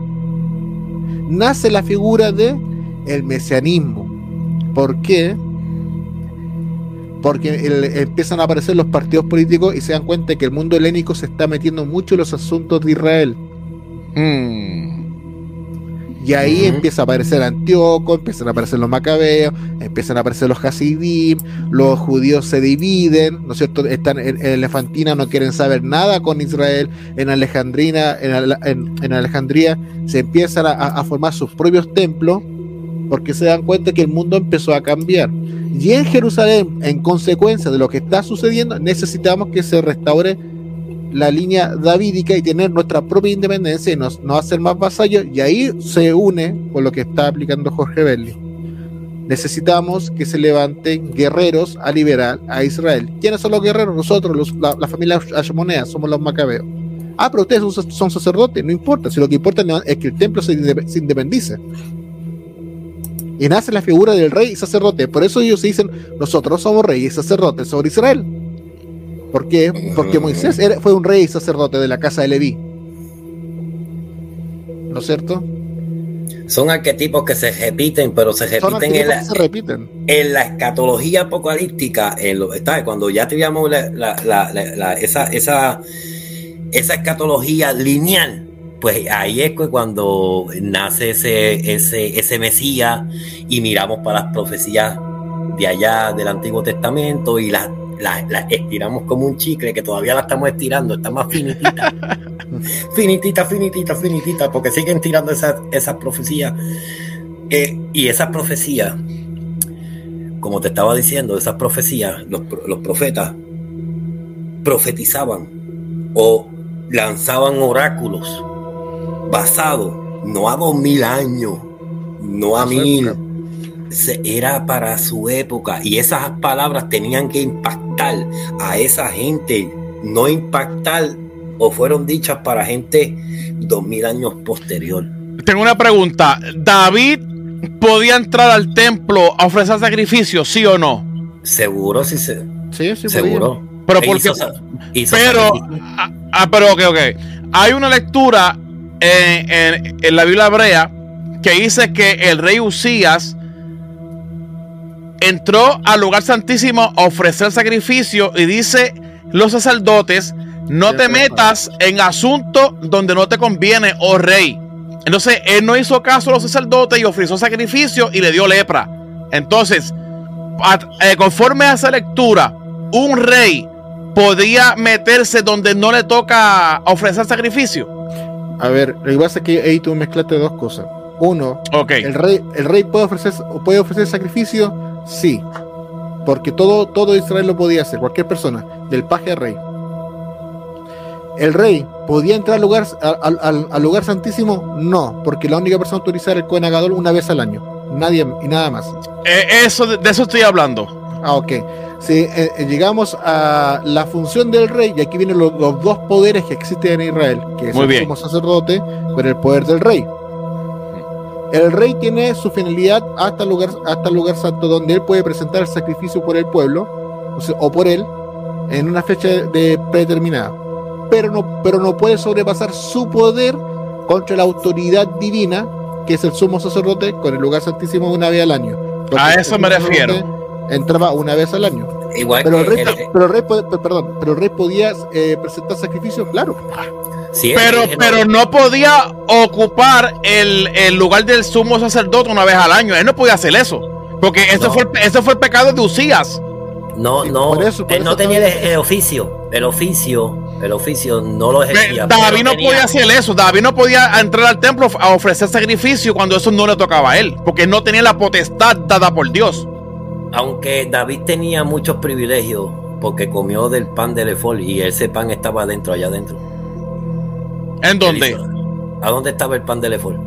nace la figura de el mesianismo. ¿Por qué? Porque empiezan a aparecer los partidos políticos y se dan cuenta que el mundo helénico se está metiendo mucho en los asuntos de Israel. Hmm. Y ahí empieza a aparecer Antíoco, empiezan a aparecer los macabeos, empiezan a aparecer los hasidim, los judíos se dividen, ¿no es cierto? Están en, Elefantina, no quieren saber nada con Israel, en Alejandrina, en, Alejandría se empiezan a, formar sus propios templos porque se dan cuenta que el mundo empezó a cambiar. Y en Jerusalén, en consecuencia de lo que está sucediendo, necesitamos que se restaure la línea davídica y tener nuestra propia independencia y no, hacer más vasallos, y ahí se une con lo que está aplicando Jorge Belli. Necesitamos que se levanten guerreros a liberar a Israel. ¿Quiénes son los guerreros? Nosotros, la, familia Hashemonea, somos los macabeos. Ah, pero ustedes son, sacerdotes, no importa, si lo que importa es que el templo se, se independice. Y nace la figura del rey y sacerdote. Por eso ellos dicen, nosotros somos reyes y sacerdotes sobre Israel. ¿Por qué? Porque Moisés fue un rey sacerdote de la casa de Leví. ¿No es cierto? Son arquetipos que se repiten, pero se repiten, en la, en la escatología apocalíptica, en lo, está, cuando ya teníamos esa, esa, esa escatología lineal, pues ahí es cuando nace ese, ese, ese Mesías y miramos para las profecías de allá del Antiguo Testamento y las la, estiramos como un chicle que todavía la estamos estirando, está más finitita. finitita, finitita, finitita, porque siguen tirando esas, esas profecías. Eh, y esas profecías como te estaba diciendo, esas profecías, los, los profetas profetizaban o lanzaban oráculos basados no a dos mil años, no a mil, era para su época y esas palabras tenían que impactar a esa gente, no impactar o fueron dichas para gente dos mil años posterior. Tengo una pregunta. ¿David podía entrar al templo a ofrecer sacrificios, sí o no? Seguro, sí, se, Sí, sí, seguro. Pero E porque, hizo sa- hizo pero, ah, ah, pero ok, ok. Hay una lectura en, en- en la Biblia hebrea que dice que el rey Usías entró al lugar santísimo a ofrecer sacrificio y dice los sacerdotes, no te metas en asuntos donde no te conviene, oh rey. Entonces, él no hizo caso a los sacerdotes y ofreció sacrificio y le dio lepra. Entonces, eh, conforme a esa lectura, un rey podía meterse donde no le toca ofrecer sacrificio. A ver, lo que pasa es que ahí tú mezclaste dos cosas. Uno, el rey, el rey puede ofrecer, puede ofrecer sacrificio, sí, porque todo, todo Israel lo podía hacer, cualquier persona, del paje al rey. El rey podía entrar al lugar, al, al- al lugar santísimo, no, porque la única persona autorizada era el Cohen Agadol una vez al año, nadie y nada más. Eh, eso, de, eso estoy hablando. Ah, ok. Si eh, eh, llegamos a la función del rey, y aquí vienen los, los dos poderes que existen en Israel, que es Muy el bien. sumo sacerdote con el poder del rey. El rey tiene su finalidad hasta el lugar, hasta el lugar santo, donde él puede presentar el sacrificio por el pueblo, o, sea, o por él, en una fecha de predeterminada. Pero no, pero no puede sobrepasar su poder contra la autoridad divina, que es el sumo sacerdote, con el lugar santísimo una vez al año. Porque A eso me refiero. Entraba una vez al año. Igual Pero el que rey, el- pero el rey, perdón, pero el rey podía eh, presentar sacrificios, claro. Pero, pero no podía ocupar el, el lugar del sumo sacerdote una vez al año. Él no podía hacer eso. Porque eso, No. fue, el- eso fue el pecado de Usías. no, no, por eso- por él no tenía el, oficio, el oficio, el oficio no lo ejercía. David pero no tenía- podía hacer eso. David no podía entrar al templo a ofrecer sacrificio cuando eso no le tocaba a él. Porque no tenía la potestad dada por Dios. Aunque David tenía muchos privilegios porque comió del pan del efol y ese pan estaba adentro, allá adentro. ¿En dónde? ¿A dónde estaba el pan del efol?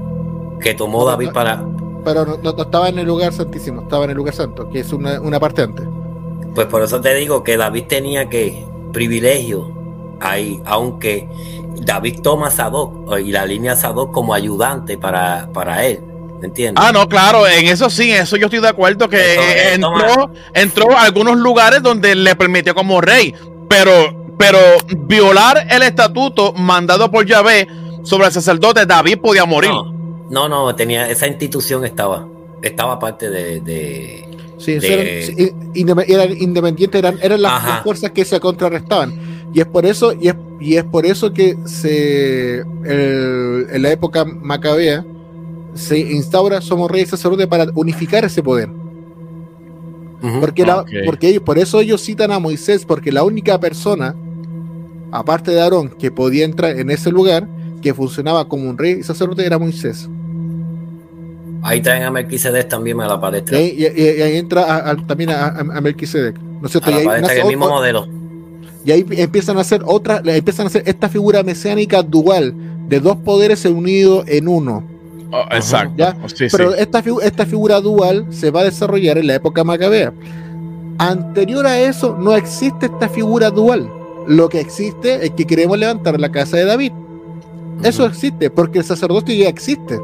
Que tomó David para. Pero no, estaba en el lugar santísimo, estaba en el lugar santo, que es una, una parte antes. Pues por eso te digo que David tenía que privilegio ahí, aunque David toma a Sadoc y la línea Sadoc como ayudante para, para él. ¿Me entiendes? Ah, no, claro, en eso sí, en eso yo estoy de acuerdo que eh, eso, entró, entró a algunos lugares donde le permitió como rey, pero, pero violar el estatuto mandado por Yahvé sobre el sacerdote David podía morir. No, no, no, tenía, esa institución estaba, estaba parte de, de- Sí, De- eran, sí, eran independientes, eran, eran las, Ajá. fuerzas que se contrarrestaban. Y es por eso, y es, y es por eso que se el- en la época macabea se instaura somos reyes y sacerdotes para unificar ese poder. Porque, la- porque ellos, por eso ellos citan a Moisés, porque la única persona, aparte de Aarón, que podía entrar en ese lugar, que funcionaba como un rey y sacerdote, era Moisés. Ahí traen a Melquisedec también a la Y palestra. ahí, y- y- y ahí entra a- a- también a, a, Melquisedec. ¿No es cierto? A Y ahí, palestra, nace que el mismo modelo. y ahí empiezan a hacer otra, empiezan a hacer esta figura mesiánica dual de dos poderes unidos en uno. Oh, exacto. Ya, Sí, Pero sí. esta, figu- esta figura dual se va a desarrollar en la época macabea. Anterior a eso no existe esta figura dual. Lo que existe es que queremos levantar la casa de David. Eso existe porque el sacerdocio ya existe.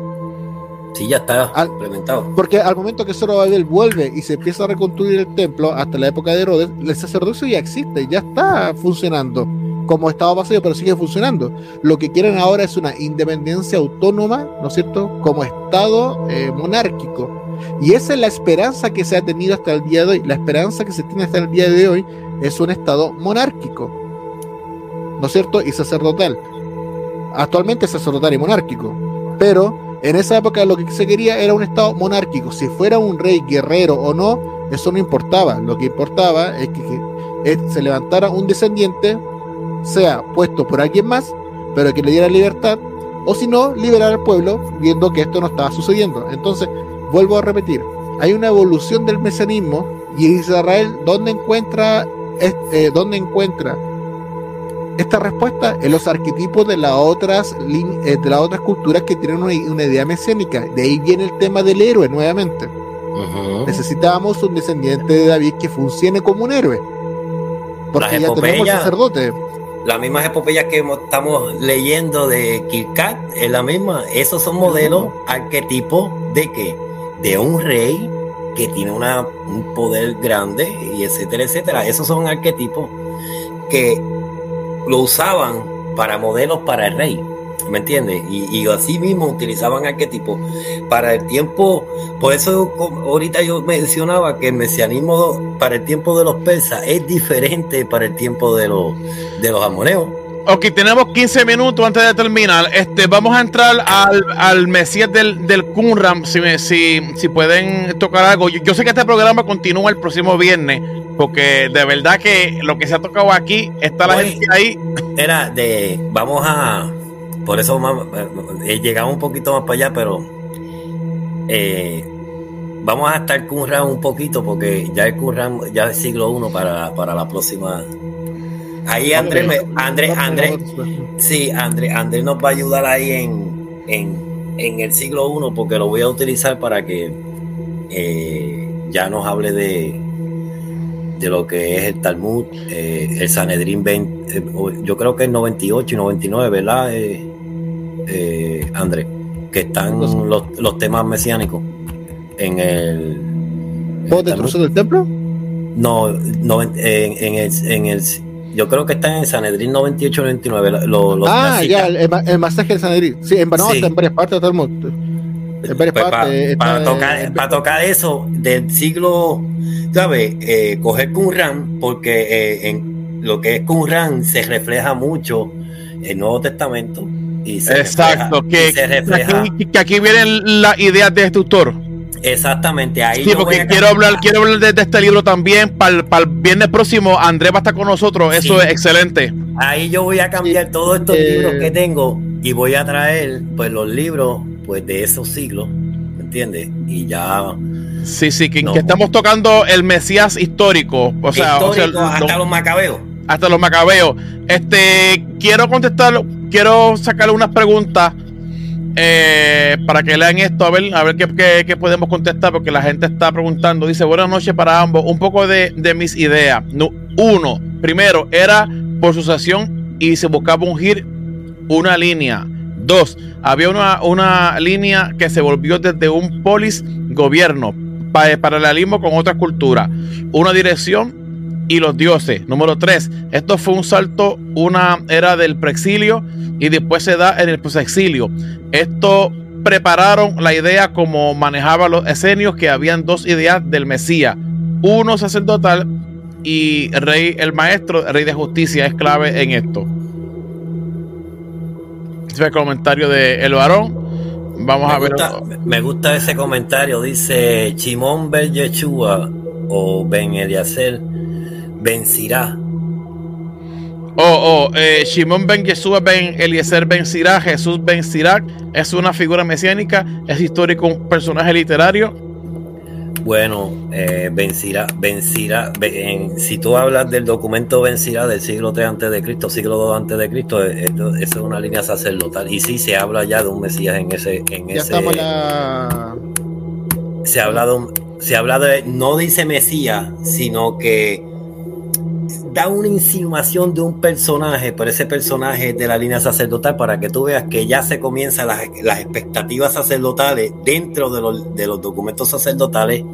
Sí, ya está Al- implementado. Porque al momento que Zorobabel vuelve y se empieza a reconstruir el templo hasta la época de Herodes, el sacerdocio ya existe, ya está funcionando como estaba vacío, pero sigue funcionando. Lo que quieren ahora es una independencia autónoma, ¿no es cierto?, como Estado eh, monárquico. Y esa es la esperanza que se ha tenido hasta el día de hoy. La esperanza que se tiene hasta el día de hoy es un Estado monárquico, ¿no es cierto?, y sacerdotal. Actualmente es sacerdotal y monárquico, pero en esa época lo que se quería era un estado monárquico. Si fuera un rey guerrero o no, eso no importaba. Lo que importaba es que, eh, se levantara un descendiente, sea puesto por alguien más, pero que le diera libertad, o si no, liberar al pueblo, viendo que esto no estaba sucediendo. Entonces, vuelvo a repetir, hay una evolución del mesianismo Y Israel, ¿dónde encuentra, eh, ¿dónde encuentra esta respuesta? En los arquetipos de las otras, eh, de las otras culturas que tienen una, idea mesiánica. De ahí viene el tema del héroe nuevamente. Necesitábamos un descendiente de David que funcione como un héroe. Porque ya tenemos sacerdote las mismas epopeyas que estamos leyendo de Kirkat, es la misma. Esos son modelos, arquetipos de que de un rey que tiene una, un poder grande y etcétera, etcétera. Esos son arquetipos que lo usaban para modelos para el rey. ¿Me entiendes? Y, así mismo utilizaban arquetipos para el tiempo. Por eso ahorita yo mencionaba que el mesianismo para el tiempo de los persas es diferente para el tiempo de los, de los amoneos. Ok, tenemos 15 minutos antes de terminar. Este, vamos a entrar al, al Mesías del, del Qumran, si, si, si pueden tocar algo. Yo, sé que este programa continúa el próximo viernes, porque de verdad que lo que se ha tocado aquí, está la gente ahí. Era de, vamos a, por eso eh, llegamos un poquito más para allá, pero eh, vamos a estar Qumran un poquito, porque ya el Qumran ya es siglo I para, para la próxima Ahí Andrés, Andrés, Andrés, sí, Andrés, Andrés nos va a ayudar ahí en, en, el siglo I porque lo voy a utilizar para que eh, ya nos hable de, de lo que es el Talmud, eh, el Sanedrín 20, eh, yo creo que es 98 y 99, ¿verdad, Andrés? Que están los, los temas mesiánicos en el... ¿Puedo del templo? No, no en, en, el, en el yo creo que está en Sanedrín 98-99. Lo, ah, ya, el, el, masaje de Sanedrín. Sí, en, no, está en varias partes todo el mundo. En varias pues partes. Para, tocar, para tocar eso del siglo, ¿sabes? Eh, coger Qumran, porque eh, en lo que es Qumran se refleja mucho el Nuevo Testamento. Y se Exacto, que, que, aquí, vienen las ideas de este autor. Exactamente, ahí. Sí, porque quiero hablar, quiero hablar de, este libro también. Para el, viernes próximo, Andrés va a estar con nosotros. Eso es excelente. Ahí yo voy a cambiar todos estos eh, libros que tengo y voy a traer pues los libros pues de esos siglos, ¿me entiendes? Y ya. Sí, sí, que, estamos tocando el Mesías histórico. O sea, hasta los macabeos. Hasta los macabeos. Este, quiero contestar, quiero sacarle unas preguntas eh, para que lean esto, a ver, a ver qué, podemos contestar, porque la gente está preguntando. Dice, buenas noches para ambos. Un poco de, mis ideas. uno, primero, era por sucesión y se buscaba ungir una línea. Dos, había una, una línea que se volvió desde un polis gobierno, para paralelismo con otra cultura. Una dirección y los dioses. Número 3. Esto fue un salto, una era del preexilio y después se da en el posexilio. Esto prepararon la idea como manejaban los esenios, que habían dos ideas del Mesías. Uno sacerdotal y rey, el maestro, rey de justicia, es clave en esto. Ese fue el comentario de El Varón. Vamos a ver. me gusta ese comentario. Dice Chimón Ben Yeshua o Ben Eliacer vencirá. Oh, oh, eh, Shimon ben Yeshua ben Eliezer vencirá, Jesús vencirá, es una figura mesiánica, es histórico, un personaje literario. Bueno, eh, vencirá, vencirá, si tú hablas del documento vencirá del siglo 3 antes de Cristo, siglo 2 antes de Cristo, eh, esa es una línea sacerdotal. Y sí se habla ya de un Mesías en ese, en ese. Se habla de se habla de, no dice Mesías, sino que da una insinuación de un personaje, por ese personaje de la línea sacerdotal, para que tú veas que ya se comienzan las, expectativas sacerdotales dentro de los, de los documentos sacerdotales,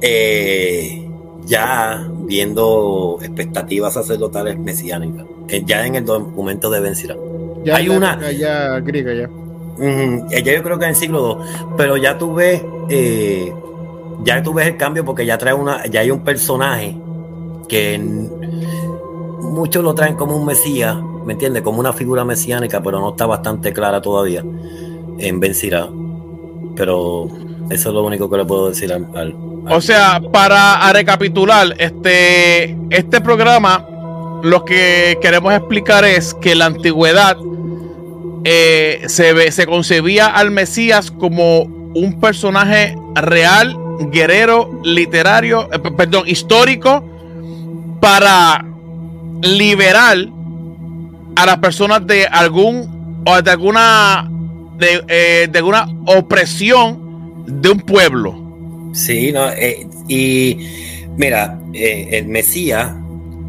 eh, ya viendo expectativas sacerdotales mesiánicas, eh, ya en el documento de Bencira. Ya Hay una. Ya griega, ya. ya yo creo que en el siglo II, pero ya tú ves, eh, ya tú ves el cambio porque ya trae una, ya hay un personaje que muchos lo traen como un mesías, ¿me entiendes? Como una figura mesiánica, pero no está bastante clara todavía en Bencirá. Pero eso es lo único que le puedo decir al... o sea, para recapitular, este, este programa lo que queremos explicar es que la antigüedad eh, se, se concebía al Mesías como un personaje real guerrero literario, eh, perdón, histórico para liberar a las personas de algún o de alguna de, eh, de alguna opresión de un pueblo. Sí, no, eh, y mira, el Mesías,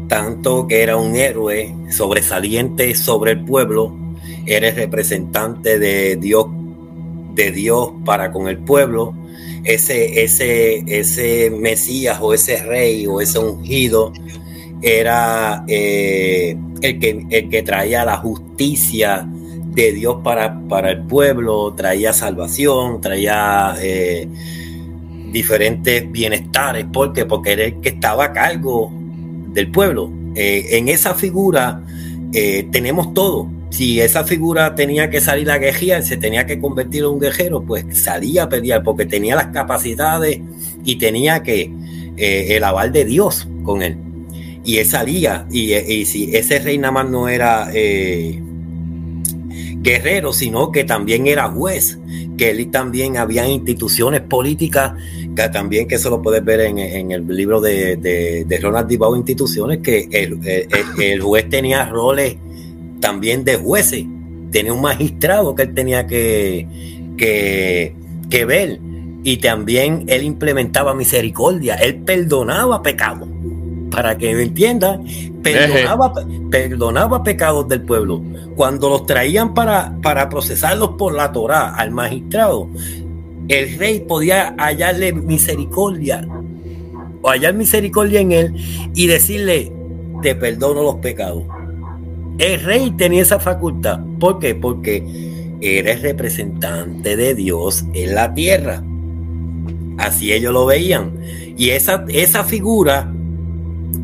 tanto que era un héroe sobresaliente sobre el pueblo, eres representante de Dios, de Dios para con el pueblo. Ese, ese, ese Mesías o ese rey o ese ungido era eh, el, que, el que traía la justicia de Dios para, para el pueblo, traía salvación, traía eh, diferentes bienestares. ¿Por qué? Porque era el que estaba a cargo del pueblo. Eh, en esa figura tenemos todo si esa figura tenía que salir a guerrear, se tenía que convertir en un guerrero, pues salía a pelear porque tenía las capacidades y tenía que el aval de Dios con él. Y él salía, y, si ese rey nada más no era eh, guerrero, sino que también era juez, que él también había instituciones políticas, que también que eso lo puedes ver en, el libro de, de, Ronald Dibao, instituciones, que el, el juez tenía roles también de jueces. Tenía un magistrado que él tenía que, que, ver. Y también él implementaba misericordia. Él perdonaba pecados. Para que me entiendan, perdonaba, perdonaba pecados del pueblo. Cuando los traían para, para procesarlos por la Torá al magistrado, el rey podía hallarle misericordia o hallar misericordia en él y decirle, te perdono los pecados. El rey tenía esa facultad. ¿Por qué? Porque era el representante de Dios en la tierra. Así ellos lo veían. Y esa, esa figura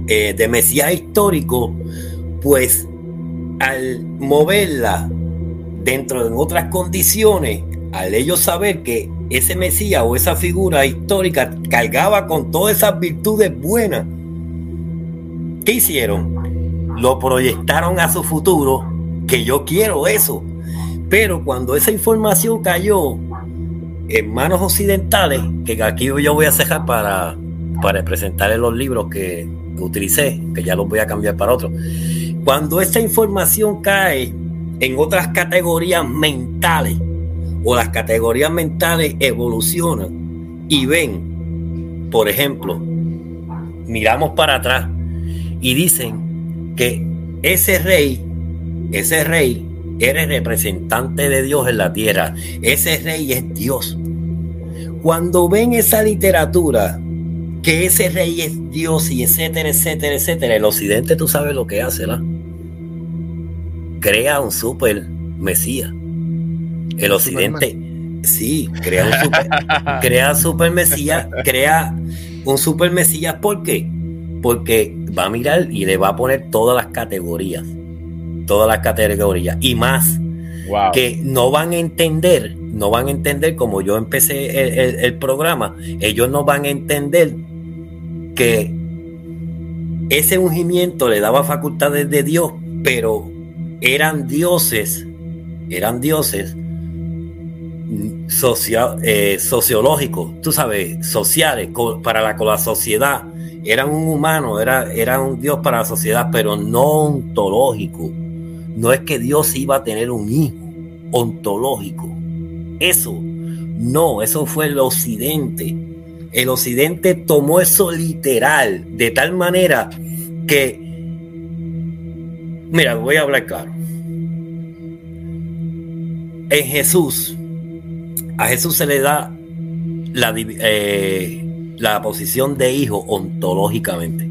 eh, de Mesías histórico, pues al moverla dentro de otras condiciones, al ellos saber que ese Mesías o esa figura histórica cargaba con todas esas virtudes buenas, ¿qué hicieron? lo proyectaron a su futuro, que yo quiero eso. Pero cuando esa información cayó en manos occidentales, que aquí yo voy a cejar para, para presentarles los libros que, utilicé, que ya los voy a cambiar para otros. Cuando esa información cae en otras categorías mentales, o las categorías mentales evolucionan y ven, por ejemplo, miramos para atrás y dicen que ese rey, ese rey, eres representante de Dios en la tierra. Ese rey es Dios. Cuando ven esa literatura, que ese rey es Dios y etcétera, etcétera, etcétera, el occidente tú sabes lo que hace, ¿no? Crea un super Mesías. El occidente, sí, crea un super, crea super Mesías, crea un super Mesías, ¿por qué? Porque va a mirar y le va a poner todas las categorías. Todas las categorías. Y más. Que no van a entender, no van a entender como yo empecé el, programa, ellos no van a entender que ese ungimiento le daba facultades de Dios, pero eran dioses, eran dioses eh, sociológicos, tú sabes, sociales, para la, sociedad era un humano, era, era un Dios para la sociedad, pero no ontológico. No es que Dios iba a tener un hijo ontológico. Eso, no, eso fue el occidente. El occidente tomó eso literal, de tal manera que, mira, voy a hablar claro. En Jesús, a Jesús se le da la, eh, la posición de hijo ontológicamente.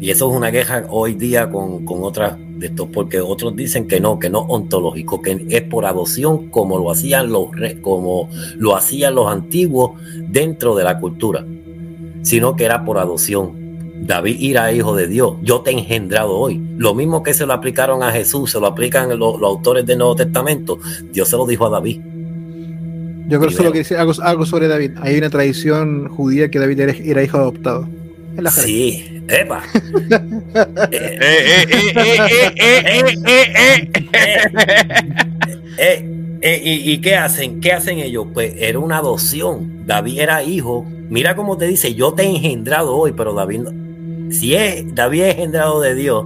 Y eso es una queja hoy día con, otras de estos, porque otros dicen que no, que no ontológico, que es por adopción como lo hacían los como lo hacían los antiguos dentro de la cultura, sino que era por adopción. David era hijo de Dios, yo te he engendrado hoy. Lo mismo que se lo aplicaron a Jesús, se lo aplican los, los autores del Nuevo Testamento, Dios se lo dijo a David. Yo creo solo que decir algo, sobre David. Hay una tradición judía que David era, hijo adoptado. Sí, Epa. ¿Y qué hacen? ¿Qué hacen ellos? Pues era una adopción. David era hijo. Mira cómo te dice, yo te he engendrado hoy, pero David, no- si es David es engendrado de Dios,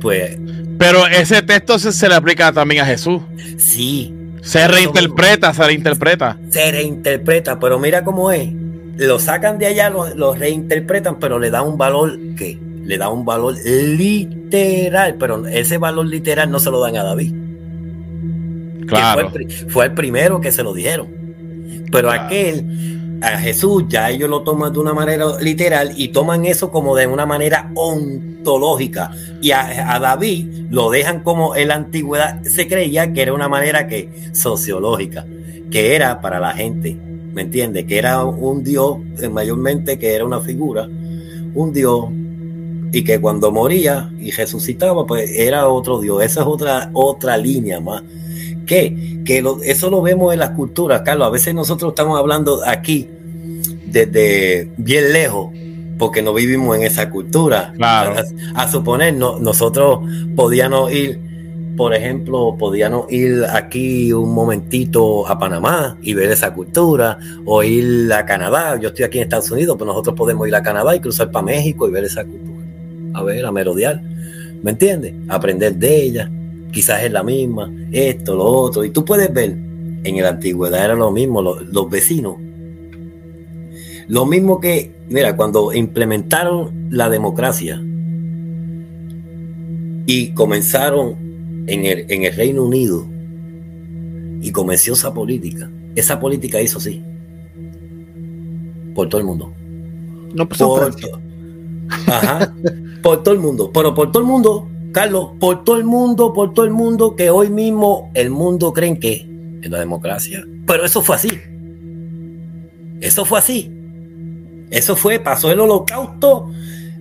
pues Pero ese texto se, se le aplica también a Jesús. sí, Se reinterpreta, se reinterpreta. se reinterpreta, pero mira cómo es. Lo sacan de allá, lo, lo reinterpretan, pero le da un valor que le da un valor literal, pero ese valor literal no se lo dan a David. Claro. fue, el, pri- fue el primero que se lo dijeron. Pero Claro. aquel, a Jesús, ya ellos lo toman de una manera literal y toman eso como de una manera ontológica. Y a, a David lo dejan como en la antigüedad se creía que era una manera que sociológica, que era para la gente, ¿me entiendes? Que era un Dios, eh, mayormente que era una figura, un Dios y que cuando moría y resucitaba, pues era otro Dios. Esa es otra, otra línea más. ¿Qué? Que lo- eso lo vemos en las culturas, Carlos. A veces nosotros estamos hablando aquí desde bien lejos, porque no vivimos en esa cultura. Claro. A, a suponer, no- nosotros podíamos ir, por ejemplo, podíamos ir aquí un momentito a Panamá y ver esa cultura, o ir a Canadá. Yo estoy aquí en Estados Unidos, pero nosotros podemos ir a Canadá y cruzar para México y ver esa cultura. A ver, a merodear. ¿Me entiendes? Aprender de ella. Quizás es la misma, esto, lo otro. Y tú puedes ver, en la antigüedad era lo mismo, lo- los vecinos. Lo mismo que, mira, cuando implementaron la democracia y comenzaron en el, en el Reino Unido y comenzó esa política, esa política hizo así. Por todo el mundo. No pasó en Por. Ajá. por todo el mundo. Pero por todo el mundo, Carlos, por todo el mundo, por todo el mundo, que hoy mismo el mundo creen que es la democracia. Pero eso fue así. Eso fue así. Eso fue, pasó el holocausto,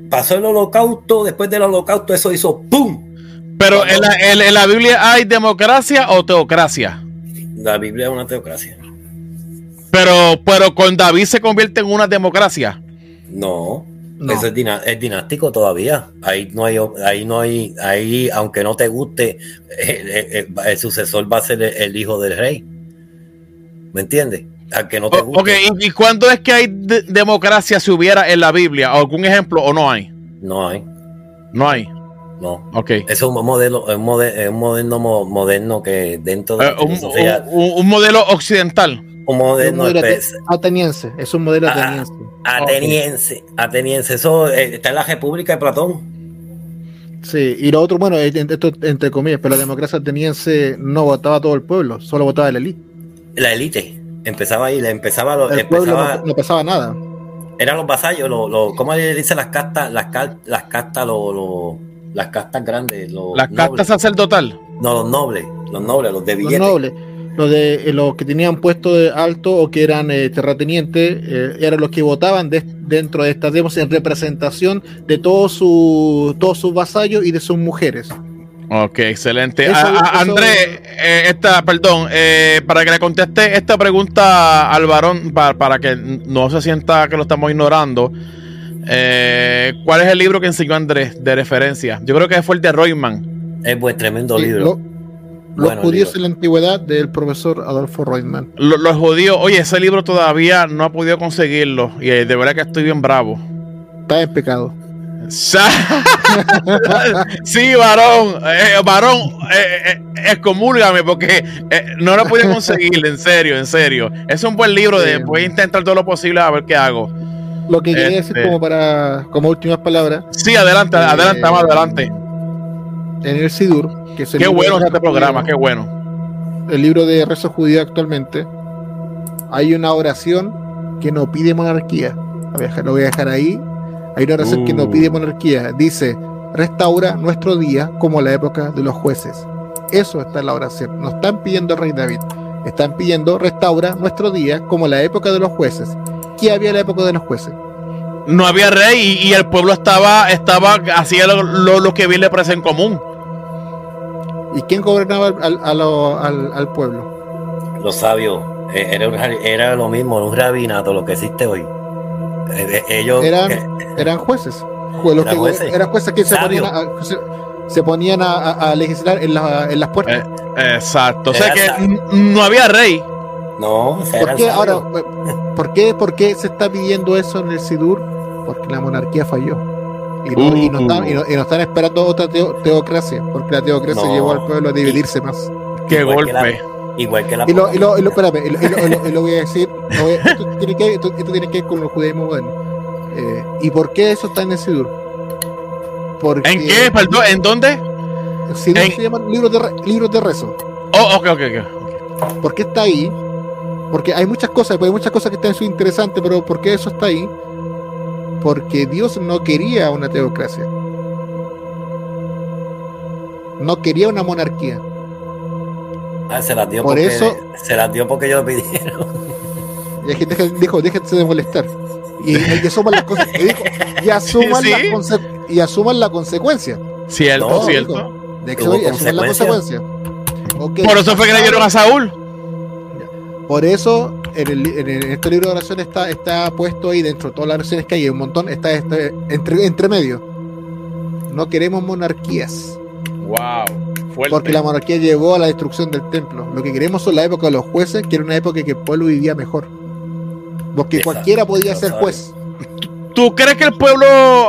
pasó el holocausto, después del holocausto eso hizo ¡pum! Pero en la, en- en la Biblia hay democracia o teocracia. La Biblia es una teocracia. Pero, pero con David se convierte en una democracia. No, No. eso es, dina- es dinástico todavía. Ahí no hay, ahí no hay, ahí, aunque no te guste, el, el- el sucesor va a ser el, el hijo del rey. ¿Me entiendes? Aunque no te O- guste. ok, ¿y, y cuándo es que hay de- democracia si hubiera en la Biblia? ¿Algún ejemplo o no hay? No hay, No hay. No. Ok. Eso es un modelo, es un mode- es un moderno mo- moderno que dentro de la un, filosofía- un- un modelo occidental. un Es un moderno modelo ateniense. Es un modelo Ah, ateniense. ateniense, ateniense. Eso eh, está en la República de Platón. Sí, y lo otro, bueno, es- esto entre comillas, pero la democracia ateniense no votaba todo el pueblo, solo votaba la élite. La élite. Empezaba ahí, le empezaba, lo- El pueblo no, no pasaba nada. eran los vasallos, los, los- ¿cómo le dicen las castas? Las, cal- las castas, los, los- las castas grandes, los La carta nobles. sacerdotal. No, los nobles, los nobles, los de Los billetes. nobles, los, de, eh, los que tenían puesto de alto o que eran eh, terratenientes, eh, eran los que votaban de- dentro de estas demos en representación de todos sus todos sus vasallos y de sus mujeres. Ok, excelente. Eso- A- a- eso- Andrés, eh, esta, perdón, eh, para que le conteste esta pregunta al varón, para, para que no se sienta que lo estamos ignorando. Eh, ¿Cuál es el libro que enseñó Andrés de referencia? Yo creo que fue el de Royman. Es buen tremendo Sí, libro. lo- los Bueno, judíos libro. en la antigüedad del profesor Adolfo Reutemann. Lo- Los judíos, oye, ese libro todavía no ha podido conseguirlo. Y eh, de verdad que estoy bien bravo. Está en pecado. Sí, varón, eh, varón, eh, eh, excomúlgame porque eh, no lo he podido conseguir, en serio, en serio. Es un buen libro, de, voy a intentar todo lo posible a ver qué hago. Lo que quería Este- decir como para como últimas palabras, Sí, adelante, Eh, adelante, más adelante. en el Sidur, que es el Qué bueno este programa, qué bueno. el libro de rezo judío actualmente, hay una oración que no pide monarquía. Lo voy a dejar, ahí. Hay una oración que no Uh. pide monarquía. Dice, restaura nuestro día como la época de los jueces. Eso está en la oración. No están pidiendo al rey David. Están pidiendo, restaura nuestro día como la época de los jueces. ¿Qué había en la época de los jueces? No había rey y, y el pueblo estaba, estaba hacía lo, lo- lo que bien le parece en común. ¿Y quién gobernaba al, al- a lo- al- al pueblo? Los sabios. eh, Era, un ra- era lo mismo, un rabinato, lo que existe hoy. Eh, eh, Ellos. Eran- eh, Eran jueces. Jue- los Eran que- jueces. eran jueces que se ponían, a, se, se ponían a, legislar en, la- en las puertas. Exacto. O sea Era que no había rey. No, ¿Por qué, ahora, ¿por, qué, ¿por qué se está pidiendo eso en el SIDUR? Porque la monarquía falló. Y no, y no, están, y no, están, esperando otra teocracia, porque la teocracia llevó al pueblo a dividirse más. ¡Qué golpe! igual que la. Y lo, y lo, y lo, espérame, y lo, voy a decir. esto, tiene que, esto, tiene que ver con el judaísmo moderno. Eh, ¿Y por qué eso está en el Sidur? Porque, ¿En qué? Perdón, ¿En dónde? Sidur se llaman libros de, libros de rezo. Oh, ok, ok, ok. ¿Por qué está ahí? Porque hay muchas cosas, hay muchas cosas que están interesantes, pero ¿por qué eso está ahí? Porque Dios no quería una teocracia. No quería una monarquía. Ah, se las dio Por porque, eso, se las dio porque ellos lo pidieron. Y gente que dijo, déjense de molestar. Y, y asuman las cosas. Y, asuman, y asuman la consecuencia. Cierto, cierto. De que asuman la consecuencia. Por eso fue que le dieron a Saúl. Por eso en, el, en, este libro de oración está, está puesto ahí dentro de todas las oraciones que hay, un montón, está, este entre, entre medio. No queremos monarquías. Wow. Porque la monarquía llevó a la destrucción del templo. Lo que queremos son la época de los jueces, que era una época en que el pueblo vivía mejor. Porque cualquiera podía ser juez. ¿Tú crees que el pueblo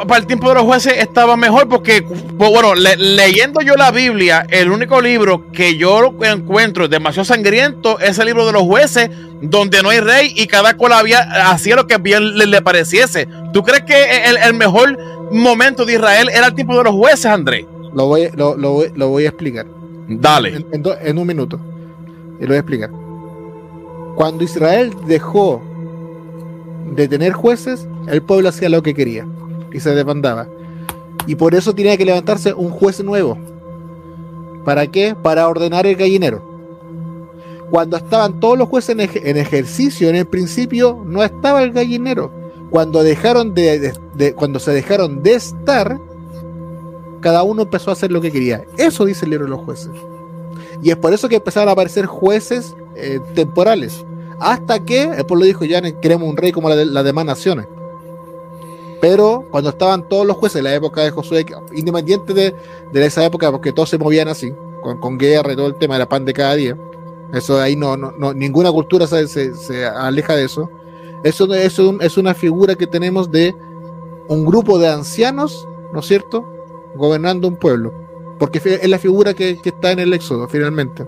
para el tiempo de los jueces estaba mejor? Porque, bueno, leyendo yo la Biblia, el único libro que yo encuentro demasiado sangriento es el libro de los jueces, donde no hay rey y cada cual había, hacía lo que bien le, pareciese. ¿Tú crees que el, el, mejor momento de Israel era el tiempo de los jueces, Andrés? Lo voy, lo, lo, voy, lo voy a explicar. Dale. En, un minuto. Y lo voy a explicar. Cuando Israel dejó de tener jueces, el pueblo hacía lo que quería y se demandaba. Y por eso tenía que levantarse un juez nuevo. ¿Para qué? Para ordenar el gallinero. Cuando estaban todos los jueces en, ejercicio, en el principio no estaba el gallinero. Cuando dejaron de, cuando se dejaron de estar, cada uno empezó a hacer lo que quería. Eso dice el libro de los jueces. Y es por eso que empezaron a aparecer jueces eh, temporales. Hasta que el pueblo dijo, ya queremos un rey como las de, demás naciones. Pero cuando estaban todos los jueces en la época de Josué, independiente de, esa época, porque todos se movían así, con, guerra y todo el tema, era pan de cada día. Eso ahí no, no, ninguna cultura se, se, aleja de eso. Eso, eso es una figura que tenemos de un grupo de ancianos, ¿no es cierto? gobernando un pueblo. Porque es la figura que, está en el Éxodo, finalmente.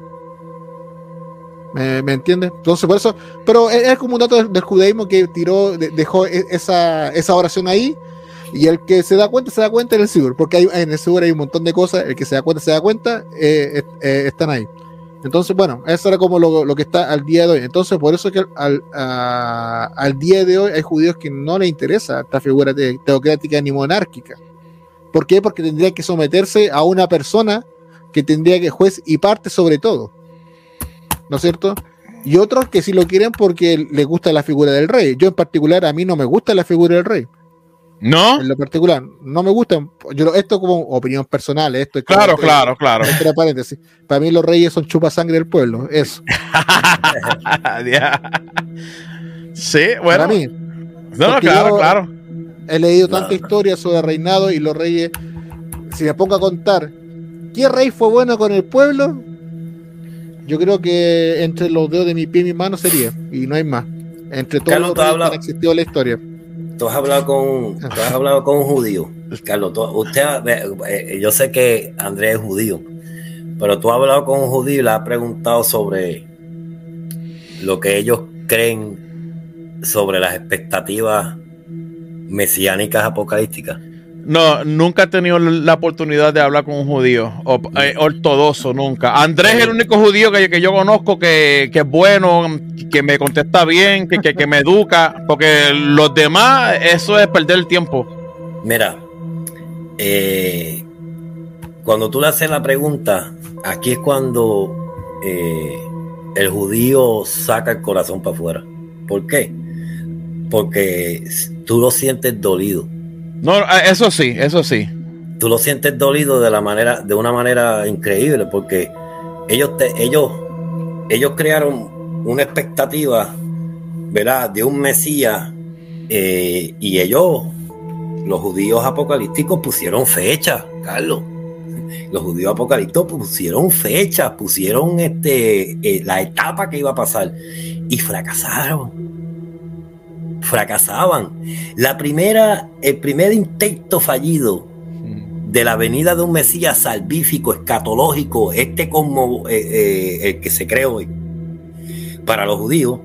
¿Me, ¿Me entiendes? Entonces, por eso. Pero es, como un dato del, judaísmo que tiró, dejó e, esa, esa oración ahí. Y el que se da cuenta, se da cuenta en el Sigur. Porque hay, en el Sigur hay un montón de cosas. El que se da cuenta, se da cuenta. Eh, eh, están ahí. Entonces, bueno, eso era como lo, que está al día de hoy. Entonces, por eso es que al, al día de hoy hay judíos que no les interesa esta figura teocrática ni monárquica. ¿Por qué? Porque tendría que someterse a una persona que tendría que juez y parte sobre todo. ¿No es cierto? Y otros que sí lo quieren porque les gusta la figura del rey. Yo en particular, a mí no me gusta la figura del rey. ¿No? En lo particular, no me gusta. Yo, esto como opinión personal. Esto es claro, claro, claro. paréntesis. Para mí los reyes son chupasangre del pueblo. Eso. sí, bueno. Para mí. No, claro, claro He leído tanta historia sobre reinado y los reyes. Si me pongo a contar, ¿qué rey fue bueno con el pueblo? Yo creo que entre los dedos de mi pie y mi mano sería, y no hay más. Entre todos los reyes que han existido en la historia. Tú has hablado con, tú has hablado con un judío. Carlos, usted, eh, yo sé que Andrés es judío, pero tú has hablado con un judío y le has preguntado sobre lo que ellos creen sobre las expectativas mesiánicas apocalípticas? No, nunca he tenido la oportunidad de hablar con un judío eh, ortodoxo, nunca. Andrés es el único judío que, que yo conozco que, es bueno, que me contesta bien, que, que, me educa, porque los demás, eso es perder el tiempo. Mira, eh, cuando tú le haces la pregunta, aquí es cuando eh, el judío saca el corazón para afuera. ¿Por qué? porque tú lo sientes dolido. No, ah, eso sí, eso sí. Tú lo sientes dolido de la manera, de una manera increíble, porque ellos te, ellos, ellos crearon una expectativa, ¿verdad? De un Mesías, eh, y ellos, los judíos apocalípticos, pusieron fecha, Carlos. los judíos apocalípticos pusieron fechas, pusieron este, eh, la etapa que iba a pasar y fracasaron. Fracasaban. La primera, el primer intento fallido de la venida de un Mesías salvífico, escatológico, este como eh, eh, el que se cree hoy, para los judíos,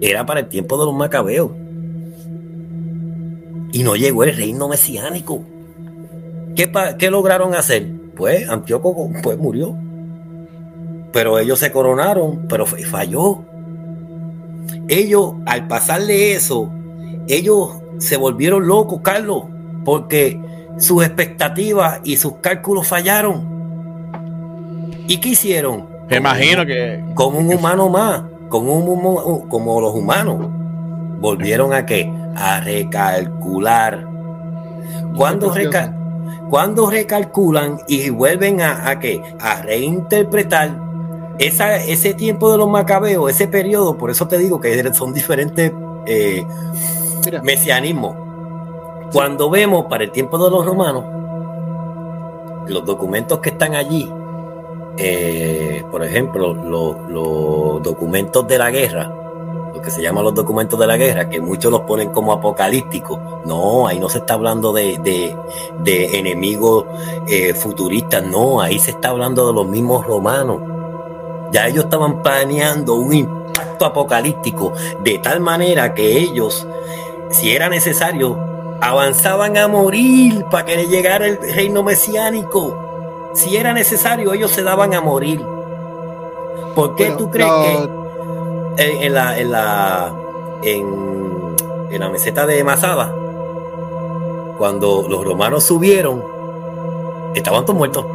era para el tiempo de los macabeos. Y no llegó el reino mesiánico. ¿Qué, qué lograron hacer? Pues Antíoco pues, murió. Pero ellos se coronaron, pero falló. Ellos, al pasarle eso, ellos se volvieron locos, Carlos, porque sus expectativas y sus cálculos fallaron. ¿Y qué hicieron? Me imagino que. Como un humano más, como, un, como los humanos. Volvieron a qué? A recalcular. Cuando, cuando recalculan y vuelven a, a qué? A reinterpretar esa, ese tiempo de los macabeos, ese periodo, por eso te digo que son diferentes eh, mesianismos cuando vemos para el tiempo de los romanos, los documentos que están allí, eh, por ejemplo, los, documentos de la guerra, lo que se llaman los documentos de la guerra, que muchos los ponen como apocalípticos. No, ahí no se está hablando de, enemigos eh, futuristas, no, ahí se está hablando de los mismos romanos. Ya ellos estaban planeando un impacto apocalíptico de tal manera que ellos, si era necesario, avanzaban a morir para que le llegara el reino mesiánico. Si era necesario, ellos se daban a morir. ¿Por qué tú crees que en, la, en, la, en, la meseta de Masada, cuando los romanos subieron, estaban todos muertos?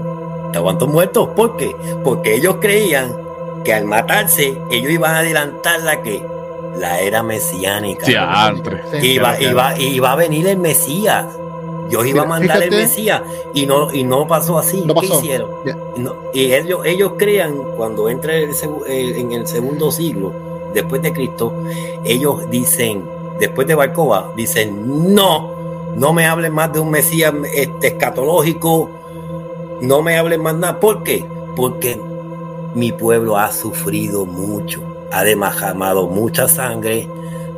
Estaban todos muertos. ¿Por qué? Porque ellos creían que al matarse, ellos iban a adelantar la que la era mesiánica. iba, iba, iba, a venir el Mesías. Dios iba a mandar el Mesías y no, y no pasó así. ¿Qué hicieron? y ellos, ellos crean, cuando entra en el segundo siglo, después de Cristo, ellos dicen, después de Barcova, dicen, no, no me hablen más de un Mesías este, escatológico, no me hablen más nada. ¿Por qué? Porque mi pueblo ha sufrido mucho ha demajamado mucha sangre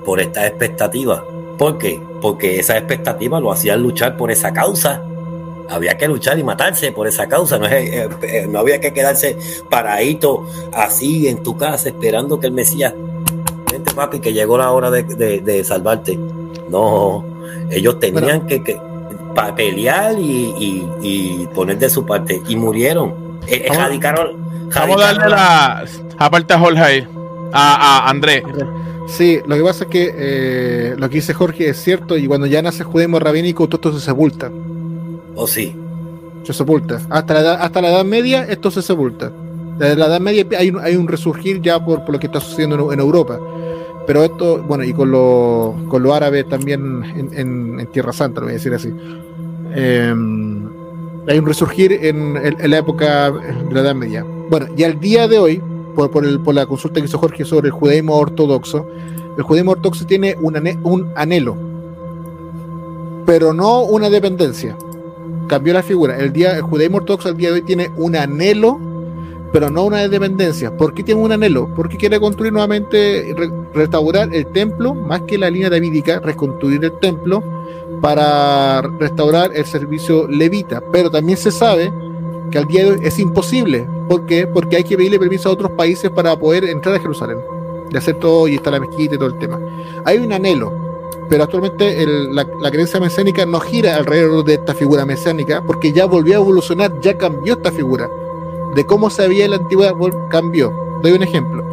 por esta expectativa. ¿Por qué? Porque esa expectativa lo hacía luchar por esa causa. Había que luchar y matarse por esa causa. No, eh, eh, no había que quedarse paradito así en tu casa esperando que el Mesías, vente papi, que llegó la hora de, salvarte. No, ellos tenían que, que pelear y, poner de su parte. Y murieron. Eh, vamos, a darle la aparte a Jorge ahí a, Andrés. Sí, lo que pasa es que eh, lo que dice Jorge es cierto y cuando ya nace judaísmo rabínico todo esto se sepulta. ¿O oh, sí? Se sepulta. Hasta la, edad, hasta la Edad Media esto se sepulta. Desde la Edad Media hay un, hay un resurgir ya por, lo que está sucediendo en, Europa. Pero esto, bueno, y con lo, con lo árabe también en, Tierra Santa, lo voy a decir así. Em, hay un resurgir en, la época de la Edad Media. Bueno, y al día de hoy, por, la consulta que hizo Jorge sobre el judaísmo ortodoxo, el judaísmo ortodoxo tiene un, un anhelo, pero no una dependencia. Cambió la figura. El, día, el judaísmo ortodoxo al día de hoy tiene un anhelo, pero no una dependencia. ¿Por qué tiene un anhelo? Porque quiere construir nuevamente, restaurar el templo, más que la línea davídica, reconstruir el templo para restaurar el servicio levita. Pero también se sabe que al día de hoy es imposible. ¿Por qué? Porque hay que pedirle permiso a otros países para poder entrar a Jerusalén, de hacer todo y está la mezquita y todo el tema. Hay un anhelo, pero actualmente la, creencia mesénica no gira alrededor de esta figura mesénica, porque ya volvió a evolucionar, ya cambió esta figura. De cómo se había en la antigüedad, cambió. Doy un ejemplo.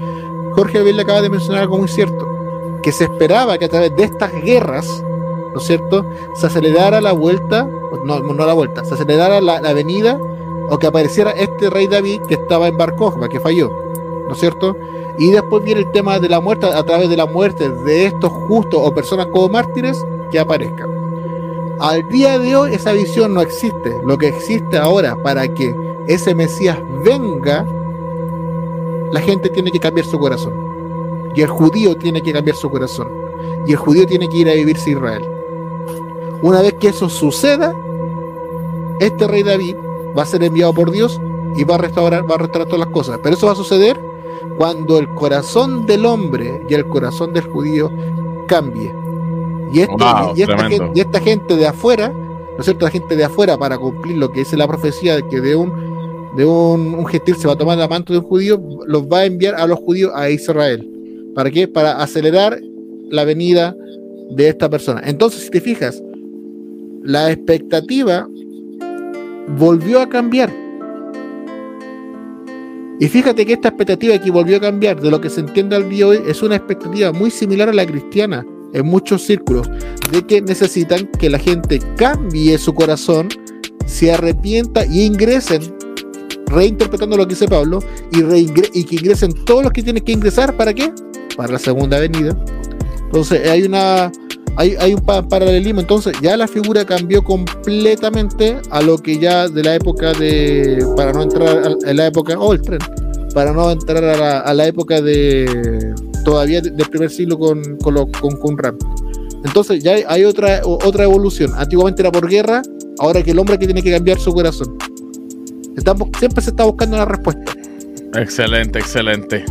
Jorge Abel le acaba de mencionar algo muy cierto, que se esperaba que a través de estas guerras, ¿no es cierto?, se acelerara la vuelta, no, no la vuelta, se acelerara la, la venida o que apareciera este rey David que estaba en Bar que falló, ¿no es cierto? Y después viene el tema de la muerte, a través de la muerte de estos justos o personas como mártires que aparezcan. Al día de hoy esa visión no existe. Lo que existe ahora para que ese Mesías venga, la gente tiene que cambiar su corazón. Y el judío tiene que cambiar su corazón. Y el judío tiene que ir a vivirse a Israel. Una vez que eso suceda, este rey David va a ser enviado por Dios y va a restaurar, va a restaurar todas las cosas. Pero eso va a suceder cuando el corazón del hombre y el corazón del judío cambie. Y, este, y, esta gente, y, esta gente, de afuera, ¿no es cierto? La gente de afuera, para cumplir lo que dice la profecía de que de un, de un, un gentil se va a tomar la manto de un judío, los va a enviar a los judíos a Israel. ¿Para qué? Para acelerar la venida de esta persona. Entonces, si te fijas, la expectativa volvió a cambiar. Y fíjate que esta expectativa que volvió a cambiar de lo que se entiende al día de hoy es una expectativa muy similar a la cristiana en muchos círculos, de que necesitan que la gente cambie su corazón, se arrepienta y ingresen, reinterpretando lo que dice Pablo, y, y que ingresen todos los que tienen que ingresar, ¿para qué? Para la segunda venida. Entonces hay una hay, un paralelismo, entonces ya la figura cambió completamente a lo que ya de la época de, para no entrar a la época, oh el tren, para no entrar a la, época de, todavía del primer siglo con, con, con Entonces ya hay, otra, otra evolución, antiguamente era por guerra, ahora que el hombre que tiene que cambiar su corazón. Estamos, siempre se está buscando una respuesta. Excelente, excelente.